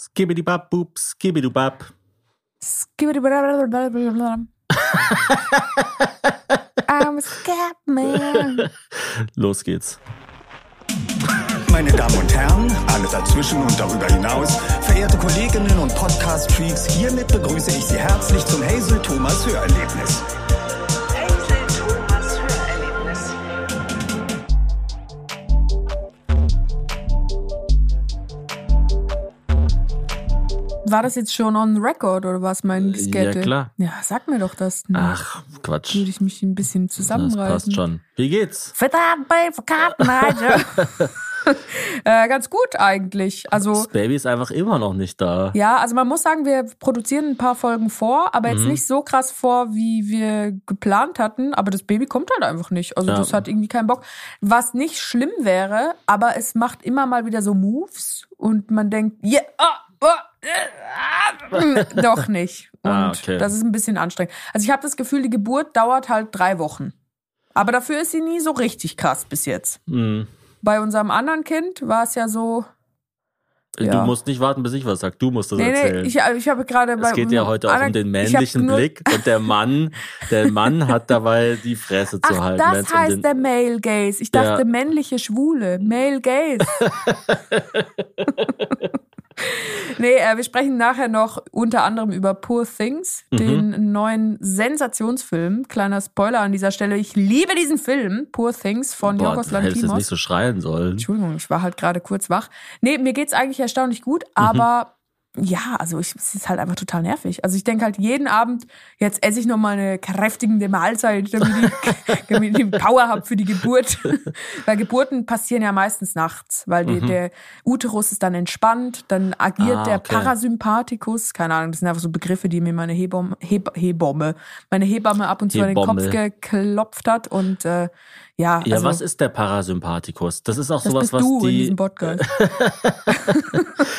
Skibbidi-bap, boop, skibbidi-bap. I'm a Scatman. Los geht's. Meine Damen und Herren, alle dazwischen und darüber hinaus, verehrte Kolleginnen und Podcast-Freaks, hiermit begrüße ich Sie herzlich zum Hazel Thomas Hörerlebnis. War das jetzt schon on record oder was, mein Skette? ja, klar. Ja, sag mir doch das. Dann Ach, Quatsch. Würde ich mich ein bisschen Das zusammenreißen. passt schon. Wie geht's? Verdammt, äh, ganz gut eigentlich. Also Das Baby ist einfach immer noch nicht da. ja, also man muss sagen, wir produzieren ein paar Folgen vor, aber Mhm. jetzt nicht so krass vor, wie wir geplant hatten. Aber das Baby kommt halt einfach nicht. Also Ja. das hat irgendwie keinen Bock. Was nicht schlimm wäre, aber es macht immer mal wieder so Moves und man denkt, yeah, ah, ah, äh, ah, doch nicht. Und Ah, okay. das ist ein bisschen anstrengend. Also ich habe das Gefühl, die Geburt dauert halt drei Wochen. Aber dafür ist sie nie so richtig krass bis jetzt. Hm. Bei unserem anderen Kind war es ja so. Ja. Du musst nicht warten, bis ich was sag. Du musst das Nee, nee, erzählen. ich, ich habe gerade bei. es geht ja heute auch um den männlichen Blick und der Mann, der Mann hat dabei die Fresse zu Ach, halten. das um heißt den, der Male Gaze. Ich dachte Ja. männliche Schwule. Male Gaze. nee, äh, wir sprechen nachher noch unter anderem über Poor Things, Mhm. den neuen Sensationsfilm. Kleiner Spoiler an dieser Stelle. Ich liebe diesen Film, Poor Things von Boah, Yorgos du hättest jetzt Lanthimos. nicht so schreien sollen. Entschuldigung, ich war halt gerade kurz wach. Nee, mir geht's eigentlich erstaunlich gut, Mhm. aber ja, also ich, es ist halt einfach total nervig. Also ich denke halt jeden Abend, jetzt esse ich noch mal eine kräftigende Mahlzeit, damit ich, damit ich Power habe für die Geburt. weil Geburten passieren ja meistens nachts, weil die, der Uterus ist dann entspannt, dann agiert Mhm. Ah, der okay. Parasympathikus, keine Ahnung, das sind einfach so Begriffe, die mir meine Hebamme, Heb, Hebamme, meine Hebamme ab und zu an den Kopf Hebamme. geklopft hat und äh, ja, Ja, also, was ist der Parasympathikus? Das ist auch das sowas, was du in die. diesem Podcast.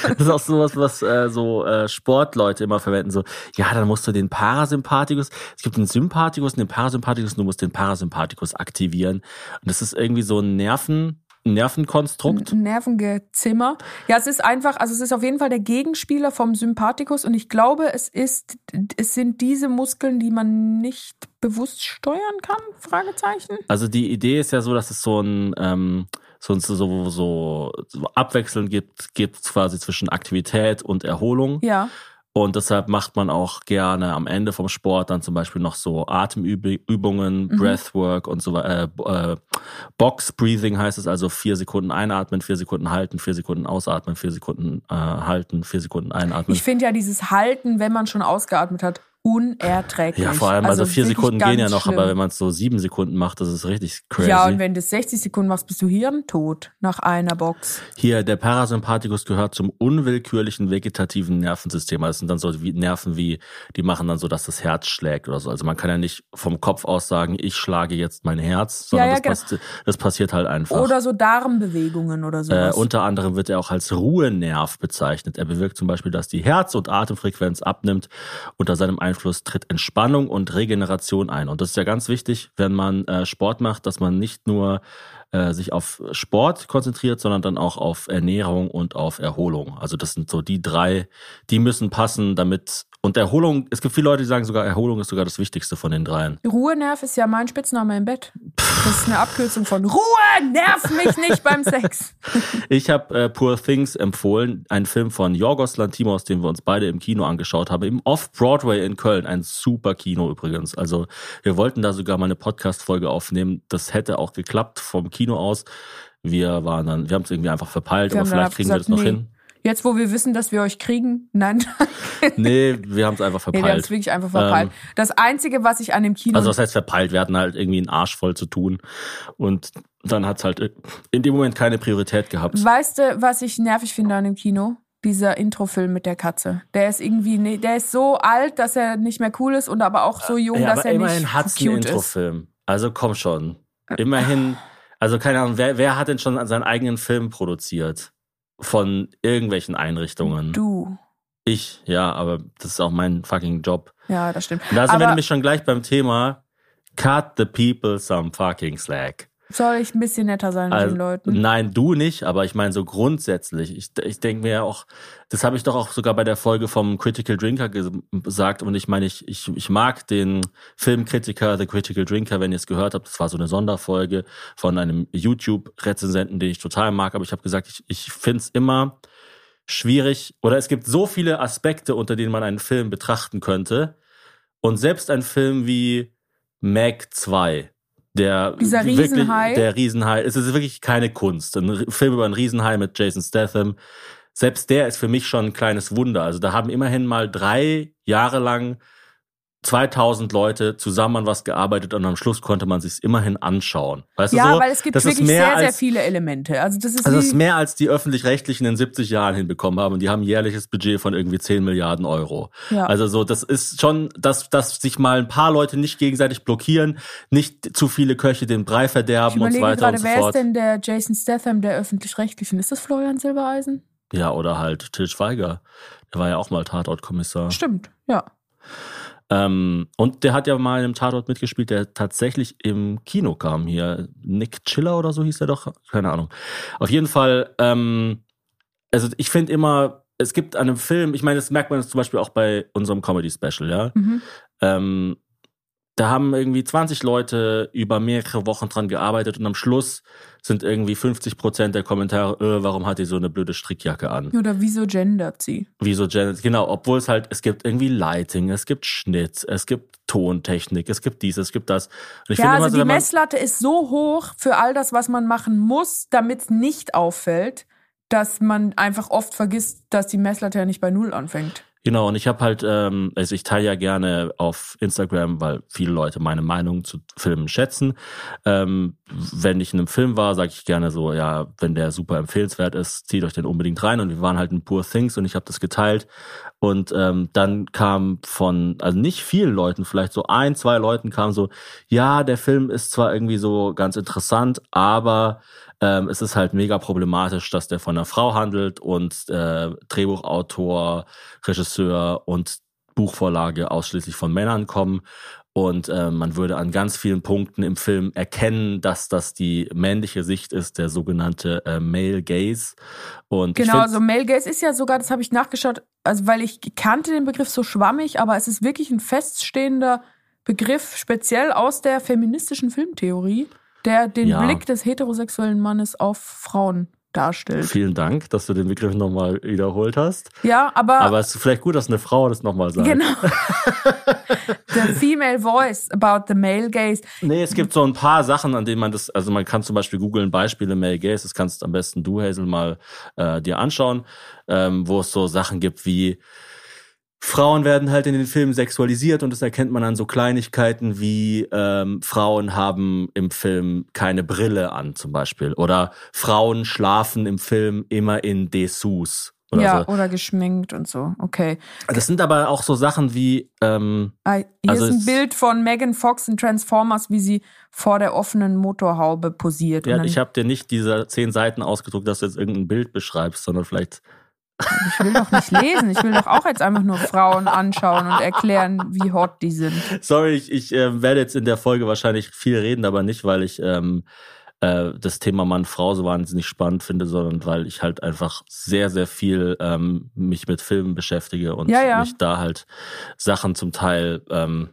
Das ist auch sowas, was äh, so äh, Sportleute immer verwenden. So, ja, dann musst du den Parasympathikus, es gibt den Sympathikus und den Parasympathikus, und du musst den Parasympathikus aktivieren. Und das ist irgendwie so ein Nerven, ein Nervenkonstrukt. Nervengezimmer. Ja, es ist einfach, also es ist auf jeden Fall der Gegenspieler vom Sympathikus und ich glaube, es ist, es sind diese Muskeln, die man nicht bewusst steuern kann? Fragezeichen. Also die Idee ist ja so, dass es so ein ähm, so, so, so, so abwechselnd gibt, gibt quasi zwischen Aktivität und Erholung. Ja. Und deshalb macht man auch gerne am Ende vom Sport dann zum Beispiel noch so Atemübungen, Mhm. Breathwork und so weiter. Äh, äh, Box Breathing heißt es, also vier Sekunden einatmen, vier Sekunden halten, vier Sekunden ausatmen, vier Sekunden äh, halten, vier Sekunden einatmen. Ich finde ja dieses Halten, wenn man schon ausgeatmet hat, unerträglich. ja, vor allem, also, vier wirklich Sekunden gehen ja noch, schlimm. aber wenn man es so sieben Sekunden macht, das ist richtig crazy. Ja, und wenn du 60 Sekunden machst, bist du hirntot nach einer Box. Hier, der Parasympathikus gehört zum unwillkürlichen vegetativen Nervensystem. Also Das sind dann so wie Nerven wie, die machen dann so, dass das Herz schlägt oder so. Also man kann ja nicht vom Kopf aus sagen, ich schlage jetzt mein Herz, sondern Ja, ja, das, passi- das passiert halt einfach. Oder so Darmbewegungen oder äh, sowas. unter anderem wird er auch als Ruhenerv bezeichnet. Er bewirkt zum Beispiel, dass die Herz- und Atemfrequenz abnimmt. Unter seinem Einfluss tritt Entspannung und Regeneration ein. Und das ist ja ganz wichtig, wenn man äh, Sport macht, dass man nicht nur äh, sich auf Sport konzentriert, sondern dann auch auf Ernährung und auf Erholung. Also das sind so die drei, die müssen passen, damit und Erholung, es gibt viele Leute, die sagen sogar, Erholung ist sogar das Wichtigste von den dreien. Ruhenerv ist ja mein Spitzname im Bett. Das ist eine Abkürzung von Ruhe, nerv mich nicht beim Sex. Ich habe äh, Poor Things empfohlen, ein Film von Yorgos Lantimos, den wir uns beide im Kino angeschaut haben, im Off-Broadway in Köln. Ein super Kino übrigens. Also wir wollten da sogar mal eine Podcast-Folge aufnehmen. Das hätte auch geklappt vom Kino aus. Wir waren dann, wir haben es irgendwie einfach verpeilt, Wir aber vielleicht kriegen wir das gesagt, noch nee. hin. Jetzt, wo wir wissen, dass wir euch kriegen, nein, Nee, wir haben es einfach nee, wir haben es verpeilt. wirklich einfach verpeilt. Ähm, das Einzige, was ich an dem Kino also was heißt verpeilt? Wir hatten halt irgendwie einen Arsch voll zu tun. Und dann hat es halt in dem Moment keine Priorität gehabt. Weißt du, was ich nervig finde an dem Kino? Dieser Introfilm mit der Katze. Der ist irgendwie, ne, der ist so alt, dass er nicht mehr cool ist und aber auch so jung, Ja, dass aber er immerhin nicht hat's einen cute ist. Introfilm. Also komm schon. Immerhin, also keine Ahnung, wer, wer hat denn schon seinen eigenen Film produziert? Von irgendwelchen Einrichtungen. Du. Ich, ja, aber das ist auch mein fucking Job. Ja, das stimmt. Und da sind wir aber nämlich schon gleich beim Thema Cut the people some fucking slack. Soll ich ein bisschen netter sein mit Also, den Leuten? Nein, du nicht, aber ich meine so grundsätzlich. Ich, ich denke mir ja auch, das habe ich doch auch sogar bei der Folge vom Critical Drinker ges- gesagt und ich meine, ich, ich, ich mag den Filmkritiker, The Critical Drinker, wenn ihr es gehört habt, das war so eine Sonderfolge von einem YouTube-Rezensenten, den ich total mag, aber ich habe gesagt, ich, ich finde es immer schwierig oder es gibt so viele Aspekte, unter denen man einen Film betrachten könnte und selbst ein Film wie Meg 2, der Dieser wirklich, Riesenhai? der Riesenhai, es ist wirklich keine Kunst. Ein Film über einen Riesenhai mit Jason Statham, selbst der ist für mich schon ein kleines Wunder. Also da haben immerhin mal drei Jahre lang 2000 Leute zusammen an was gearbeitet und am Schluss konnte man sich immerhin anschauen. Weißt Ja, du so? weil es gibt das ist wirklich mehr sehr, sehr als, viele Elemente. Also das ist also das ist mehr als die öffentlich-rechtlichen in 70 Jahren hinbekommen haben und die haben ein jährliches Budget von irgendwie 10 Milliarden Euro. Ja. Also so, das ist schon, dass, dass sich mal ein paar Leute nicht gegenseitig blockieren, nicht zu viele Köche den Brei verderben und so weiter gerade, und so wer ist fort. denn der Jason Statham der öffentlich-rechtlichen? Ist das Florian Silbereisen? Ja, oder halt Til Schweiger. Der war ja auch mal Tatortkommissar. Stimmt, ja. Ähm, und der hat ja mal in einem Tatort mitgespielt, der tatsächlich im Kino kam hier. Nick Chiller oder so hieß er doch. Keine Ahnung. Auf jeden Fall, ähm, also ich finde immer, es gibt an einem Film, ich meine, das merkt man jetzt zum Beispiel auch bei unserem Comedy-Special, ja. Mhm. Ähm, da haben irgendwie 20 Leute über mehrere Wochen dran gearbeitet und am Schluss sind irgendwie 50 Prozent der Kommentare, äh, warum hat die so eine blöde Strickjacke an? Oder wieso gendert sie? Wieso Janet? Genau, obwohl es halt, es gibt irgendwie Lighting, es gibt Schnitt, es gibt Tontechnik, es gibt dies, es gibt das. Ja, also so, die Messlatte ist so hoch für all das, was man machen muss, damit es nicht auffällt, dass man einfach oft vergisst, dass die Messlatte ja nicht bei Null anfängt. Genau, und ich habe halt, ähm, also ich teile ja gerne auf Instagram, weil viele Leute meine Meinung zu Filmen schätzen. Ähm, wenn ich in einem Film war, sage ich gerne so, ja, wenn der super empfehlenswert ist, zieht euch den unbedingt rein. Und wir waren halt in Poor Things und ich habe das geteilt. Und ähm, dann kam von, also nicht vielen Leuten, vielleicht so ein, zwei Leuten kam so, ja, der Film ist zwar irgendwie so ganz interessant, aber ähm, es ist halt mega problematisch, dass der von einer Frau handelt und äh, Drehbuchautor, Regisseur und Buchvorlage ausschließlich von Männern kommen. Und äh, man würde an ganz vielen Punkten im Film erkennen, dass das die männliche Sicht ist, der sogenannte äh, Male Gaze. Und Genau, also Male Gaze ist ja sogar, das habe ich nachgeschaut, also weil ich kannte den Begriff so schwammig, aber es ist wirklich ein feststehender Begriff, speziell aus der feministischen Filmtheorie, der den Ja. Blick des heterosexuellen Mannes auf Frauen darstellt. Vielen Dank, dass du den Begriff nochmal wiederholt hast. Ja, aber, Aber es ist vielleicht gut, dass eine Frau das nochmal sagt. genau. the female voice about the male gaze. Nee, es gibt so ein paar Sachen, an denen man das, also man kann zum Beispiel googeln Beispiele Male Gaze, das kannst am besten du, Hazel, mal äh, dir anschauen, ähm, wo es so Sachen gibt wie Frauen werden halt in den Filmen sexualisiert und das erkennt man an so Kleinigkeiten wie ähm, Frauen haben im Film keine Brille an zum Beispiel oder Frauen schlafen im Film immer in Dessous oder ja, so. oder geschminkt und so. Okay. Das sind aber auch so Sachen wie ähm, Ah, Hier Also ist ein Bild von Megan Fox in Transformers, wie sie vor der offenen Motorhaube posiert. Ja, ich habe dir nicht diese zehn Seiten ausgedruckt, dass du jetzt irgendein Bild beschreibst, sondern vielleicht Ich will doch nicht lesen. Ich will doch auch jetzt einfach nur Frauen anschauen und erklären, wie hot die sind. Sorry, ich, ich äh, werde jetzt in der Folge wahrscheinlich viel reden, aber nicht, weil ich ähm, äh, das Thema Mann-Frau so wahnsinnig spannend finde, sondern weil ich halt einfach sehr, sehr viel ähm, mich mit Filmen beschäftige und Ja, ja. mich da halt Sachen zum Teil ähm,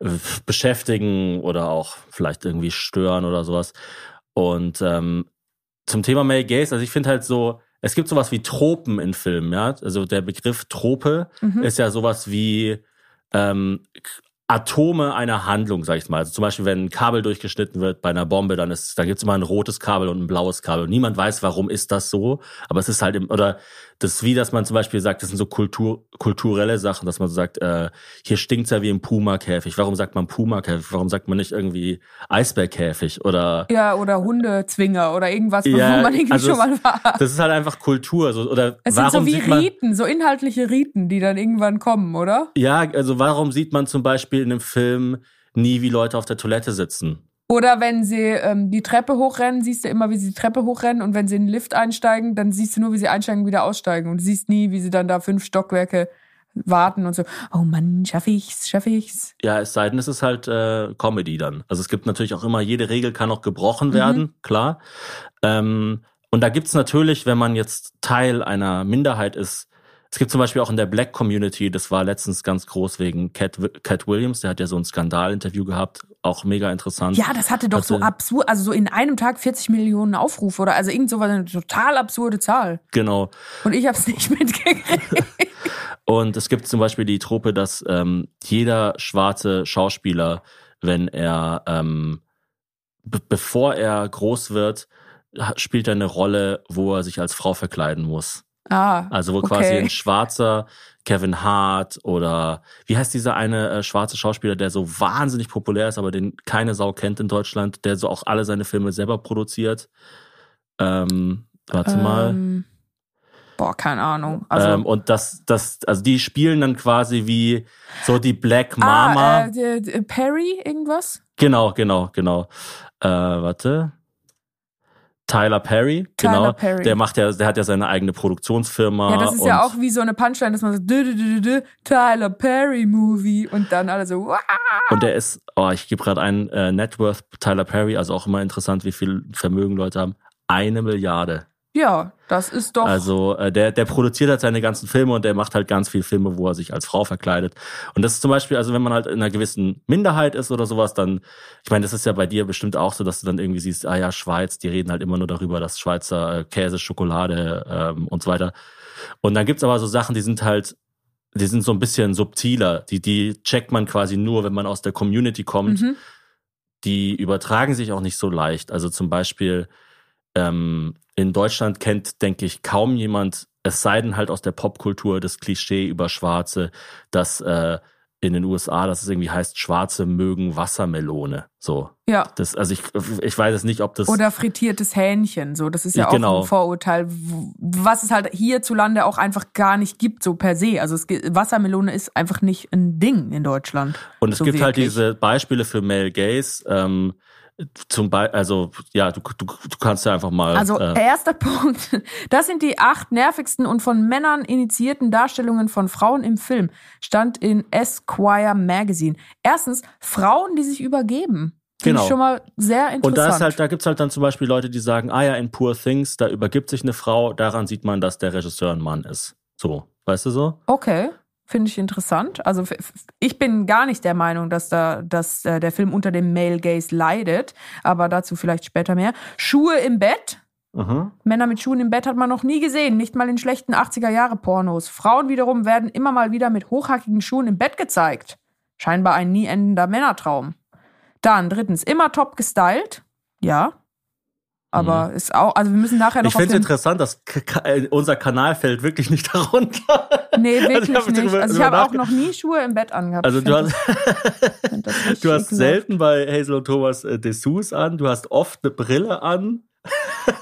äh, beschäftigen oder auch vielleicht irgendwie stören oder sowas. Und ähm, zum Thema Male Gaze, also ich finde halt so, es gibt sowas wie Tropen in Filmen, ja. Also der Begriff Trope Mhm. ist ja sowas wie ähm, Atome einer Handlung, sag ich mal. Also zum Beispiel, wenn ein Kabel durchgeschnitten wird bei einer Bombe, dann ist, da gibt's immer ein rotes Kabel und ein blaues Kabel. Und niemand weiß, warum ist das so. Aber es ist halt im, oder das ist wie, dass man zum Beispiel sagt, das sind so Kultur, kulturelle Sachen, dass man so sagt, äh, hier stinkt's ja wie im Puma-Käfig. Warum sagt man Puma-Käfig? Warum sagt man nicht irgendwie Eisbärkäfig? Oder Ja, oder Hundezwinger oder irgendwas, Ja, wo man irgendwie also schon mal war. das ist halt einfach Kultur. So, oder Es sind so wie Riten, so inhaltliche Riten, die dann irgendwann kommen, oder? Ja, also warum sieht man zum Beispiel in einem Film nie, wie Leute auf der Toilette sitzen? Oder wenn sie ähm, die Treppe hochrennen, siehst du immer, wie sie die Treppe hochrennen. Und wenn sie in den Lift einsteigen, dann siehst du nur, wie sie einsteigen und wieder aussteigen. Und du siehst nie, wie sie dann da fünf Stockwerke warten und so, oh Mann, schaff ich's, schaff ich's. Ja, es sei denn, es ist halt äh, Comedy dann. Also es gibt natürlich auch immer, jede Regel kann auch gebrochen werden, klar. Ähm, und da gibt's natürlich, wenn man jetzt Teil einer Minderheit ist, es gibt zum Beispiel auch in der Black Community, das war letztens ganz groß wegen Cat, Cat Williams, der hat ja so ein Skandalinterview gehabt, auch mega interessant. Ja, das hatte doch so Hatte- absurd, also so in einem Tag 40 Millionen Aufrufe oder also irgend so was, eine total absurde Zahl. Genau. Und ich hab's nicht mitgekriegt. Und es gibt zum Beispiel die Trope, dass ähm, jeder schwarze Schauspieler, wenn er, ähm, be bevor er groß wird, spielt er eine Rolle, wo er sich als Frau verkleiden muss. Ah, Also wo quasi okay. ein schwarzer Kevin Hart oder wie heißt dieser eine äh, schwarze Schauspieler, der so wahnsinnig populär ist, aber den keine Sau kennt in Deutschland, der so auch alle seine Filme selber produziert. Ähm, warte mal. Ähm, boah, keine Ahnung. Also, ähm, und das, das, also die spielen dann quasi wie so die Black ah, Mama. äh, der- der Perry, irgendwas? genau, genau, genau. Äh, warte. Tyler Perry, Tyler genau. Perry. Der macht ja, der hat ja seine eigene Produktionsfirma. Ja, das ist ja auch wie so eine Punchline, dass man so dü, dü, dü, dü, Tyler Perry Movie und dann alle so, "Wah." Und der ist, oh, ich gebe gerade ein äh, Net Worth Tyler Perry, also auch immer interessant, wie viel Vermögen Leute haben. Eine Milliarde. Ja, das ist doch. Also äh, der, der produziert halt seine ganzen Filme und der macht halt ganz viele Filme, wo er sich als Frau verkleidet. Und das ist zum Beispiel, also wenn man halt in einer gewissen Minderheit ist oder sowas, dann, ich meine, das ist ja bei dir bestimmt auch so, dass du dann irgendwie siehst, ah ja, Schweiz, die reden halt immer nur darüber, dass Schweizer äh, Käse, Schokolade ähm, und so weiter. Und dann gibt's aber so Sachen, die sind halt, die sind so ein bisschen subtiler. Die, die checkt man quasi nur, wenn man aus der Community kommt mhm. die übertragen sich auch nicht so leicht. Also zum Beispiel ähm, in Deutschland kennt, denke ich, kaum jemand, es sei denn halt aus der Popkultur, das Klischee über Schwarze, dass äh, in den USA, dass es irgendwie heißt, Schwarze mögen Wassermelone. So. Ja. Das, also ich, ich weiß es nicht, ob das. Oder frittiertes Hähnchen, so. Das ist ja auch genau. ein Vorurteil, was es halt hierzulande auch einfach gar nicht gibt, so per se. Also es, Wassermelone ist einfach nicht ein Ding in Deutschland. Und es so gibt halt wirklich. diese Beispiele für Male Gays. Ähm, zum Beispiel, also ja, du, du, du kannst ja einfach mal. Also äh, erster Punkt. Das sind die acht nervigsten und von Männern initiierten Darstellungen von Frauen im Film. Stand in Esquire Magazine. Erstens, Frauen, die sich übergeben. Finde Genau. ich schon mal sehr interessant. Und da ist halt, da gibt's halt dann zum Beispiel Leute, die sagen, ah ja, in Poor Things, da übergibt sich eine Frau, daran sieht man, dass der Regisseur ein Mann ist. So, weißt du so? Okay, finde ich interessant. Also ich bin gar nicht der Meinung, dass da dass äh, der Film unter dem Male Gaze leidet, aber dazu vielleicht später mehr. Schuhe im Bett. Mhm. Männer mit Schuhen im Bett hat man noch nie gesehen, nicht mal in schlechten 80er Jahre Pornos. Frauen wiederum werden immer mal wieder mit hochhackigen Schuhen im Bett gezeigt. Scheinbar ein nie endender Männertraum. Dann drittens immer top gestylt. Ja. Aber ist auch, also wir müssen nachher noch Mhm. Ich finde es interessant, dass äh, unser Kanal fällt wirklich nicht darunter. Nee, Also ich wirklich hab nicht. Also ich drüber habe auch noch nie Schuhe im Bett angehabt. Also du hast, das du hast selten bei Hazel und Thomas äh, Dessous an, du hast oft eine Brille an.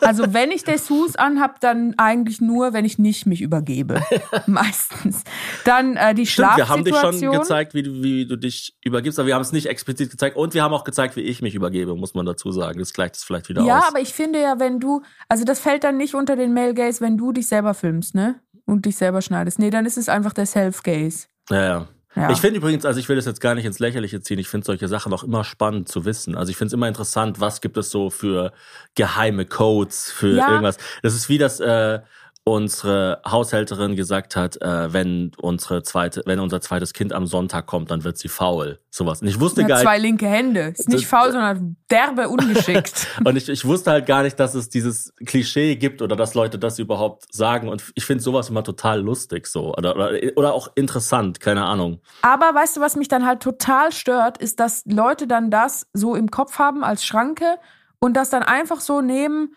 Also wenn ich Dessous anhab, dann eigentlich nur, wenn ich nicht mich übergebe. Meistens. Dann äh, die Stimmt, wir haben dich schon Schlafsituation. gezeigt, wie du, wie du dich übergibst, aber wir haben es nicht explizit gezeigt und wir haben auch gezeigt, wie ich mich übergebe, muss man dazu sagen. Das gleicht es vielleicht wieder Ja, aus. aber ich finde ja, wenn du, also das fällt dann nicht unter den Male Gaze, wenn du dich selber filmst, ne? Und dich selber schneidest. Nee, dann ist es einfach der Self-Gaze. Ja, ja. Ja. Ich finde übrigens, also ich will das jetzt gar nicht ins Lächerliche ziehen, ich finde solche Sachen auch immer spannend zu wissen. Also ich finde es immer interessant, was gibt es so für geheime Codes, für Ja. irgendwas. Das ist wie das äh, unsere Haushälterin gesagt hat, äh, wenn unsere zweite, wenn unser zweites Kind am Sonntag kommt, dann wird sie faul. Sowas. Und ich wusste gar nicht, zwei linke Hände. Ist nicht faul, sondern derbe ungeschickt. Und ich, ich wusste halt gar nicht, dass es dieses Klischee gibt oder dass Leute das überhaupt sagen. Und ich finde sowas immer total lustig so. Oder, oder, oder auch interessant, keine Ahnung. Aber weißt du, was mich dann halt total stört, ist, dass Leute dann das so im Kopf haben als Schranke und das dann einfach so nehmen,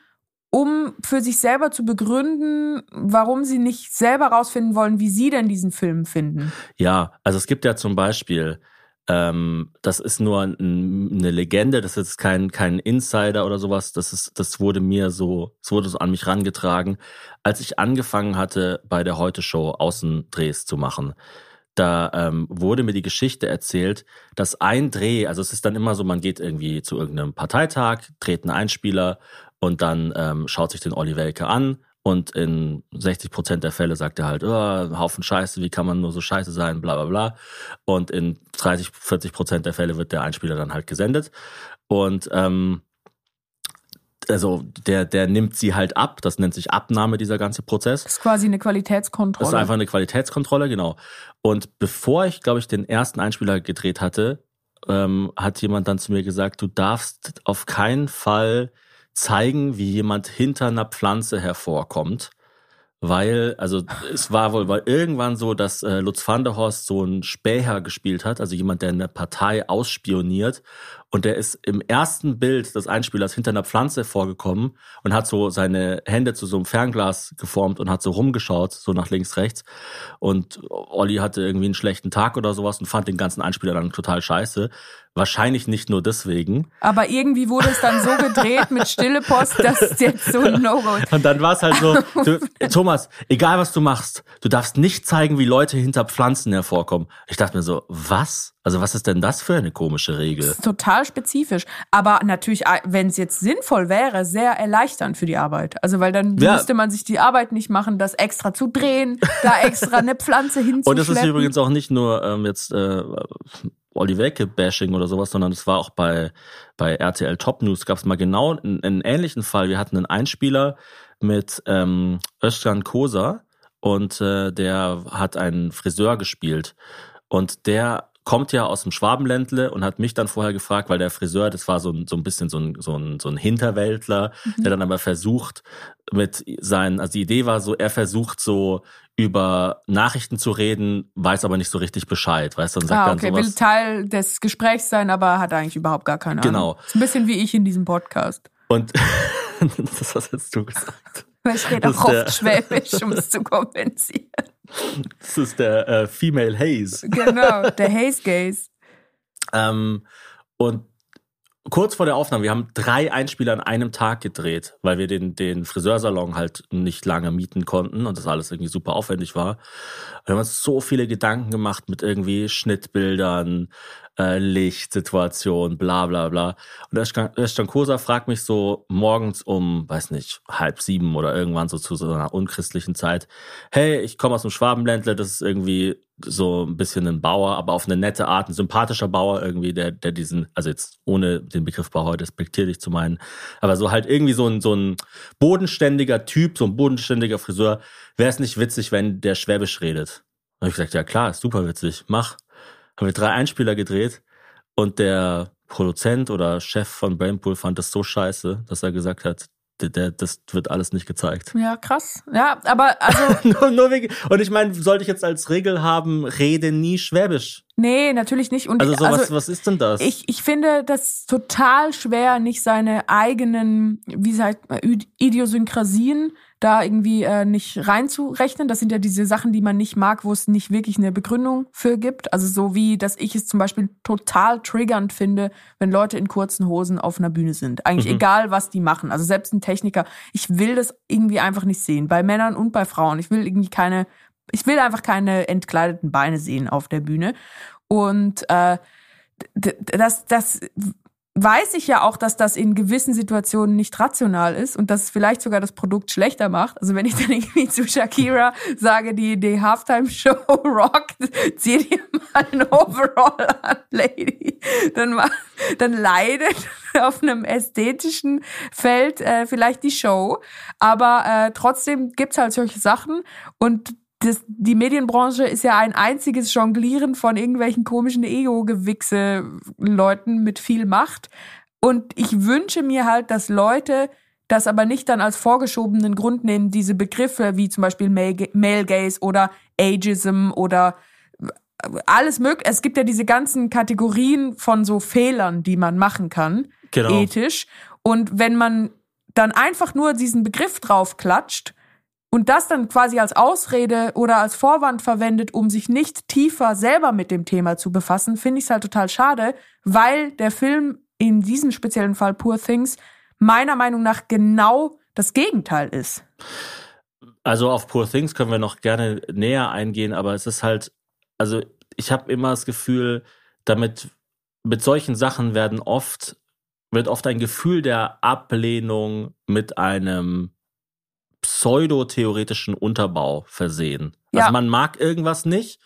um für sich selber zu begründen, warum sie nicht selber rausfinden wollen, wie sie denn diesen Film finden. Ja, also es gibt ja zum Beispiel, ähm, das ist nur ein, eine Legende, das ist kein, kein Insider oder sowas, das ist, das wurde mir so, es wurde so an mich rangetragen, als ich angefangen hatte, bei der Heute-Show Außendrehs zu machen. Da ähm, wurde mir die Geschichte erzählt, dass ein Dreh, also es ist dann immer so, man geht irgendwie zu irgendeinem Parteitag, dreht einen Einspieler und dann ähm, schaut sich den Olli Welke an Und in 60 Prozent der Fälle sagt er halt, oh, Haufen Scheiße, wie kann man nur so scheiße sein, bla bla bla. Und in 30, 40 Prozent der Fälle wird der Einspieler dann halt gesendet. Und ähm, also der, der nimmt sie halt ab. Das nennt sich Abnahme, dieser ganze Prozess. Das ist quasi eine Das Qualitätskontrolle. ist einfach eine Qualitätskontrolle, genau. Und bevor ich, glaube ich, den ersten Einspieler gedreht hatte, ähm, hat jemand dann zu mir gesagt, du darfst auf keinen Fall zeigen, wie jemand hinter einer Pflanze hervorkommt. Weil, also es war wohl weil irgendwann so, dass äh, Lutz van der Horst so einen Späher gespielt hat, also jemand, der eine Partei ausspioniert. Und der ist im ersten Bild des Einspielers hinter einer Pflanze vorgekommen und hat so seine Hände zu so einem Fernglas geformt und hat so rumgeschaut, so nach links, rechts. Und Olli hatte irgendwie einen schlechten Tag oder sowas und fand den ganzen Einspieler dann total scheiße. Wahrscheinlich nicht nur deswegen. Aber irgendwie wurde es dann so gedreht mit Stille Post, dass es jetzt so ein No-Go ist. Und dann war es halt so, du, Thomas, egal was du machst, du darfst nicht zeigen, wie Leute hinter Pflanzen hervorkommen. Ich dachte mir so, was? Also was ist denn das für eine komische Regel? Das ist total spezifisch. Aber natürlich, wenn es jetzt sinnvoll wäre, sehr erleichternd für die Arbeit. Also, weil dann Ja. müsste man sich die Arbeit nicht machen, das extra zu drehen, da extra eine Pflanze hinzuschleppen. Und das ist übrigens auch nicht nur ähm, jetzt äh, Olli Welke-Bashing oder sowas, sondern es war auch bei, bei RTL Top News, gab es mal genau einen, einen ähnlichen Fall. Wir hatten einen Einspieler mit ähm, Özcan Kosa und äh, der hat einen Friseur gespielt. Und der kommt ja aus dem Schwabenländle und hat mich dann vorher gefragt, weil der Friseur, das war so ein, so ein bisschen so ein, so ein, so ein Hinterwäldler, der dann aber versucht, mit seinen, also die Idee war so, er versucht so über Nachrichten zu reden, weiß aber nicht so richtig Bescheid, weißt du, sagt Ah, dann okay, sowas. will Teil des Gesprächs sein, aber hat eigentlich überhaupt gar keine Genau. Ahnung. Ist ein bisschen wie ich in diesem Podcast. Und das hast jetzt du gesagt. Weil ich rede auch oft Schwäbisch, um es zu kompensieren. Das ist der äh, Female Haze. Genau, der Haze Gaze. Ähm, und kurz vor der Aufnahme, wir haben drei Einspieler an einem Tag gedreht, weil wir den, den Friseursalon halt nicht lange mieten konnten und das alles irgendwie super aufwendig war. Wir haben uns so viele Gedanken gemacht mit irgendwie Schnittbildern, äh, Lichtsituation, bla bla bla. Und Özcan Özcan Kosa fragt mich so morgens um, weiß nicht, halb sieben oder irgendwann so zu so einer unchristlichen Zeit, hey, ich komme aus dem Schwabenländle, das ist irgendwie so ein bisschen ein Bauer, aber auf eine nette Art, ein sympathischer Bauer irgendwie, der, der diesen, also jetzt ohne den Begriff Bauer despektierlich zu meinen, aber so halt irgendwie so ein, so ein bodenständiger Typ, so ein bodenständiger Friseur, wäre es nicht witzig, wenn der Schwäbisch redet. Und ich gesagt, ja klar, ist super witzig, mach. Haben wir drei Einspieler gedreht und der Produzent oder Chef von Brainpool fand das so scheiße, dass er gesagt hat, der, der, das wird alles nicht gezeigt. Ja, krass. Ja, aber also, nur, nur wegen, und ich meine, sollte ich jetzt als Regel haben, rede nie Schwäbisch. nee, natürlich nicht. Und Also so, was, was ist denn das? Ich, ich finde das total schwer, nicht seine eigenen, wie sagt man, Id- Idiosynkrasien da irgendwie äh, nicht reinzurechnen. Das sind ja diese Sachen, die man nicht mag, wo es nicht wirklich eine Begründung für gibt. Also so wie, dass ich es zum Beispiel total triggernd finde, wenn Leute in kurzen Hosen auf einer Bühne sind. Eigentlich Mhm. egal, was die machen. Also selbst ein Techniker. Ich will das irgendwie einfach nicht sehen. Bei Männern und bei Frauen. Ich will irgendwie keine, ich will einfach keine entkleideten Beine sehen auf der Bühne. Und äh, das, das weiß ich ja auch, dass das in gewissen Situationen nicht rational ist und dass es vielleicht sogar das Produkt schlechter macht. Also wenn ich dann irgendwie zu Shakira sage, die, die Halftime-Show rockt, zieh dir mal ein Overall an, Lady, dann, dann leidet auf einem ästhetischen Feld äh, vielleicht die Show. Aber äh, trotzdem gibt's halt solche Sachen und das, die Medienbranche ist ja ein einziges Jonglieren von irgendwelchen komischen Ego-Gewichse-Leuten mit viel Macht. Und ich wünsche mir halt, dass Leute das aber nicht dann als vorgeschobenen Grund nehmen, diese Begriffe wie zum Beispiel Male Gaze oder Ageism oder alles mögliche. Es gibt ja diese ganzen Kategorien von so Fehlern, die man machen kann, Genau. ethisch. Und wenn man dann einfach nur diesen Begriff drauf klatscht und das dann quasi als Ausrede oder als Vorwand verwendet, um sich nicht tiefer selber mit dem Thema zu befassen, finde ich es halt total schade, weil der Film in diesem speziellen Fall Poor Things meiner Meinung nach genau das Gegenteil ist. Also auf Poor Things können wir noch gerne näher eingehen, aber es ist halt, also ich habe immer das Gefühl, damit mit solchen Sachen werden oft wird oft ein Gefühl der Ablehnung mit einem pseudo-theoretischen Unterbau versehen. Ja. Also man mag irgendwas nicht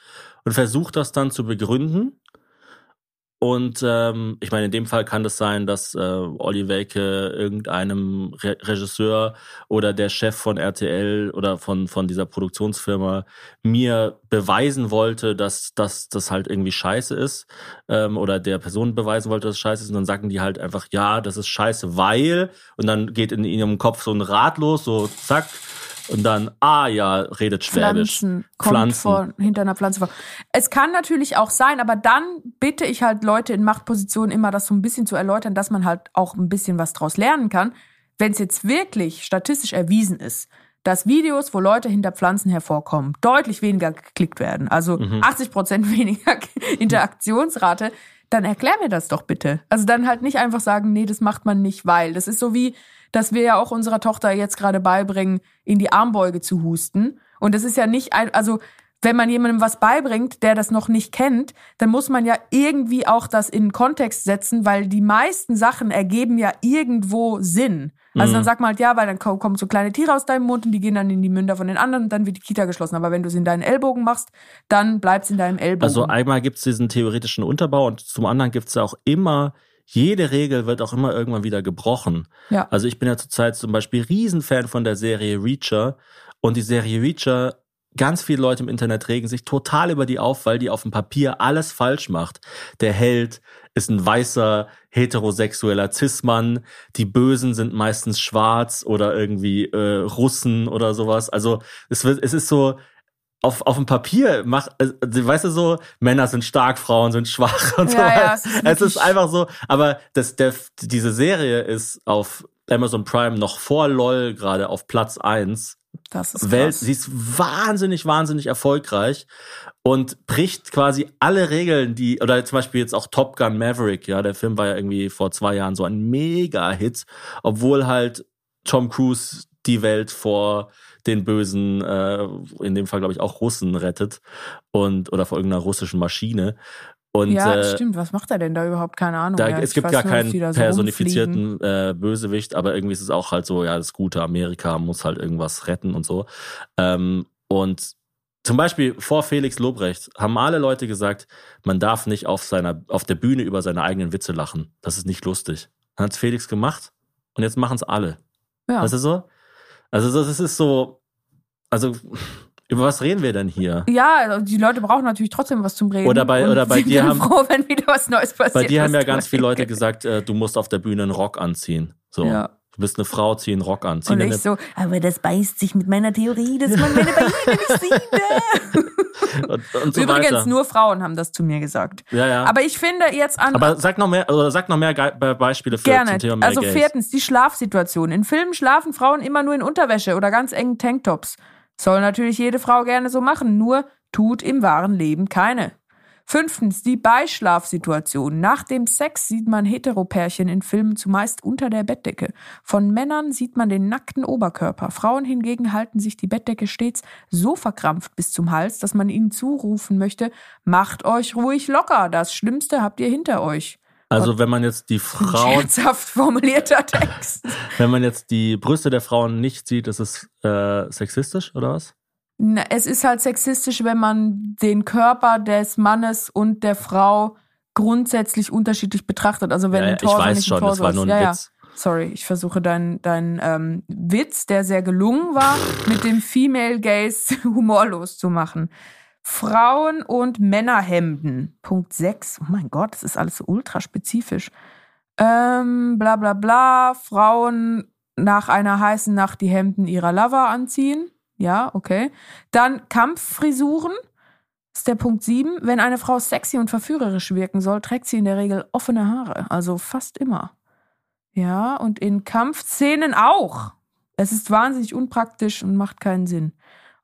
und versucht das dann zu begründen. Und ähm, ich meine, in dem Fall kann es sein, dass äh, Olli Welke irgendeinem Re Regisseur oder der Chef von RTL oder von, von dieser Produktionsfirma mir beweisen wollte, dass, dass das halt irgendwie scheiße ist ähm, oder der Person beweisen wollte, dass es scheiße ist. Und dann sagen die halt einfach, ja, das ist scheiße, weil und dann geht in ihrem Kopf so ein Rad los, so zack. Und dann, ah ja, redet Schwäbisch. Pflanzen kommt Vor, hinter einer Pflanze vor. Es kann natürlich auch sein, aber dann bitte ich halt Leute in Machtpositionen immer das so ein bisschen zu erläutern, dass man halt auch ein bisschen was draus lernen kann. Wenn es jetzt wirklich statistisch erwiesen ist, dass Videos, wo Leute hinter Pflanzen hervorkommen, deutlich weniger geklickt werden, also 80 Prozent weniger Interaktionsrate, dann erklär mir das doch bitte. Also dann halt nicht einfach sagen, nee, das macht man nicht, weil. Das ist so wie, dass wir ja auch unserer Tochter jetzt gerade beibringen, in die Armbeuge zu husten. Und das ist ja nicht ein, also wenn man jemandem was beibringt, der das noch nicht kennt, dann muss man ja irgendwie auch das in Kontext setzen, weil die meisten Sachen ergeben ja irgendwo Sinn. Also dann sagt man halt, ja, weil dann ko- kommen so kleine Tiere aus deinem Mund und die gehen dann in die Münder von den anderen und dann wird die Kita geschlossen. Aber wenn du es in deinen Ellbogen machst, dann bleibt's in deinem Ellbogen. Also einmal gibt's diesen theoretischen Unterbau und zum anderen gibt's ja auch immer, jede Regel wird auch immer irgendwann wieder gebrochen. ja. Also ich bin ja zurzeit zum Beispiel Riesenfan von der Serie Reacher und die Serie Reacher, ganz viele Leute im Internet regen sich total über die auf, weil die auf dem Papier alles falsch macht. Der Held ist ein weißer, heterosexueller Cis-Mann, die Bösen sind meistens schwarz oder irgendwie äh, Russen oder sowas. Also es wird, es ist so, auf, auf dem Papier macht, also, weißt du so, Männer sind stark, Frauen sind schwach und so Ja, ja, weiter. es ist es ist einfach so, aber das, der, diese Serie ist auf Amazon Prime noch vor LOL gerade auf Platz eins das ist Welt, krass. sie ist wahnsinnig, wahnsinnig erfolgreich und bricht quasi alle Regeln, die, oder zum Beispiel jetzt auch Top Gun Maverick, ja, der Film war ja irgendwie vor zwei Jahren so ein Mega-Hit, obwohl halt Tom Cruise die Welt vor den bösen, äh, in dem Fall glaube ich auch Russen rettet und oder vor irgendeiner russischen Maschine. Und ja, äh, stimmt. Was macht er denn da überhaupt? Keine Ahnung. da, es gibt gar nur, keinen so personifizierten äh, Bösewicht, aber irgendwie ist es auch halt so, ja, das gute Amerika muss halt irgendwas retten und so. Ähm, und zum Beispiel vor Felix Lobrecht haben alle Leute gesagt, man darf nicht auf seiner, auf der Bühne über seine eigenen Witze lachen. Das ist nicht lustig. Dann hat's Felix gemacht und jetzt machen es alle. Ja. Weißt du so? Also das das ist so, also über was reden wir denn hier? Ja, die Leute brauchen natürlich trotzdem was zum Reden. Oder bei- oder bei dir haben- froh, wenn wieder was Neues passiert. Bei dir haben ja ganz viele Leute gesagt, äh, du musst auf der Bühne einen Rock anziehen. So. Ja. Du bist eine Frau, zieh einen Rock an. Zieh Und ich so, aber das beißt sich mit meiner Theorie, dass man meine Beine nicht sieht. ne? und, und so Übrigens, weiter. nur Frauen haben das zu mir gesagt. ja, ja. Aber ich finde jetzt an. Aber sag noch mehr, oder sag noch mehr Beispiele für Gerne. zum Thema mehr Also Gays. viertens, die Schlafsituation. In Filmen schlafen Frauen immer nur in Unterwäsche oder ganz engen Tanktops. Soll natürlich jede Frau gerne so machen, nur tut im wahren Leben keine. Fünftens, die Beischlafsituation. Nach dem Sex sieht man Heteropärchen in Filmen zumeist unter der Bettdecke. Von Männern sieht man den nackten Oberkörper. Frauen hingegen halten sich die Bettdecke stets so verkrampft bis zum Hals, dass man ihnen zurufen möchte, macht euch ruhig locker, das Schlimmste habt ihr hinter euch. Also wenn man jetzt die Frauen, Scherzhaft formulierter Text. wenn man jetzt die Brüste der Frauen nicht sieht, ist es äh, sexistisch oder was? Es ist halt sexistisch, wenn man den Körper des Mannes und der Frau grundsätzlich unterschiedlich betrachtet. Also wenn Ja, ein ich Torso weiß nicht schon, ein Torso das war ist. nur ein ja, Witz. Ja. Sorry, ich versuche deinen dein, ähm, Witz, der sehr gelungen war, mit dem Female Gaze humorlos zu machen. Frauen- und Männerhemden. Punkt 6. Oh mein Gott, das ist alles so ultra spezifisch. Ähm, bla bla bla. Frauen nach einer heißen Nacht die Hemden ihrer Lover anziehen. Ja, okay. Dann Kampffrisuren. Ist der Punkt 7. Wenn eine Frau sexy und verführerisch wirken soll, trägt sie in der Regel offene Haare. Also fast immer. Ja, und in Kampfszenen auch. Es ist wahnsinnig unpraktisch und macht keinen Sinn.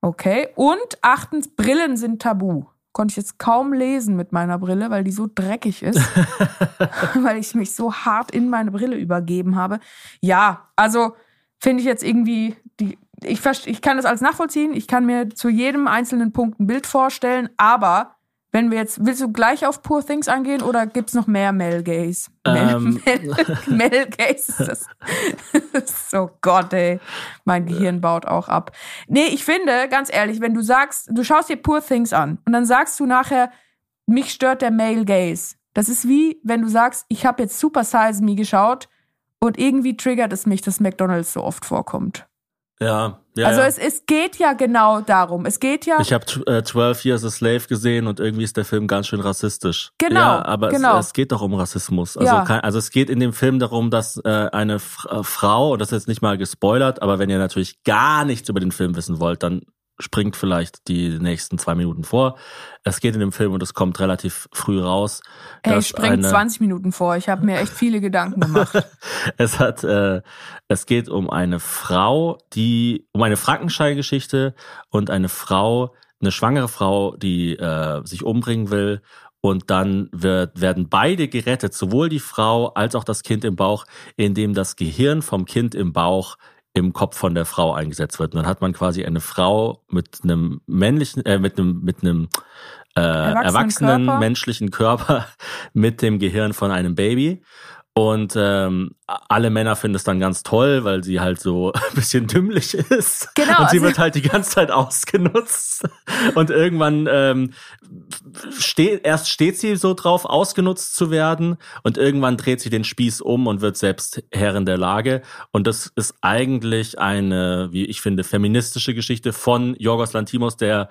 Okay. Und achtens, Brillen sind tabu. Konnte ich jetzt kaum lesen mit meiner Brille, weil die so dreckig ist. weil ich mich so hart in meine Brille übergeben habe. Ja, also finde ich jetzt irgendwie die. Ich, ich kann das alles nachvollziehen. Ich kann mir zu jedem einzelnen Punkt ein Bild vorstellen, aber Wenn wir jetzt, willst du gleich auf Poor Things angehen oder gibt's noch mehr Mel Gays? Ähm. Mel, Mel Gays ist das. so Gott, ey. Mein Gehirn baut auch ab. Nee, ich finde, ganz ehrlich, wenn du sagst, du schaust dir Poor Things an und dann sagst du nachher, mich stört der Male Gaze. Das ist wie, wenn du sagst, ich habe jetzt Super Size Me geschaut und irgendwie triggert es mich, dass McDonalds so oft vorkommt. Ja, ja. also ja. Es, es geht ja genau darum. Es geht ja. Ich habe äh, 12 Years a Slave gesehen und irgendwie ist der Film ganz schön rassistisch. Genau, Ja, aber genau. Es, es geht doch um Rassismus. Also, Ja. kein, also es geht in dem Film darum, dass äh, eine F äh, Frau, und das ist jetzt nicht mal gespoilert, aber wenn ihr natürlich gar nichts über den Film wissen wollt, dann springt vielleicht die nächsten zwei Minuten vor. Es geht in dem Film und es kommt relativ früh raus. Ey, dass ich spring eine- 20 Minuten vor. Ich habe mir echt viele Gedanken gemacht. es hat, äh, es geht um eine Frau, die, um eine Frankenstein-Geschichte und eine Frau, eine schwangere Frau, die äh, sich umbringen will. Und dann wird, werden beide gerettet, sowohl die Frau als auch das Kind im Bauch, indem das Gehirn vom Kind im Bauch im Kopf von der Frau eingesetzt wird. Und dann hat man quasi eine Frau mit einem männlichen, äh, mit einem, mit einem äh, Erwachsenen erwachsenen Körper. menschlichen Körper mit dem Gehirn von einem Baby. Und ähm, alle Männer finden es dann ganz toll, weil sie halt so ein bisschen dümmlich ist. Genau, Und sie also- wird halt die ganze Zeit ausgenutzt. Und irgendwann ähm, steht, erst steht sie so drauf, ausgenutzt zu werden. Und irgendwann dreht sie den Spieß um und wird selbst Herrin der Lage. Und das ist eigentlich eine, wie ich finde, feministische Geschichte von Yorgos Lantimos, der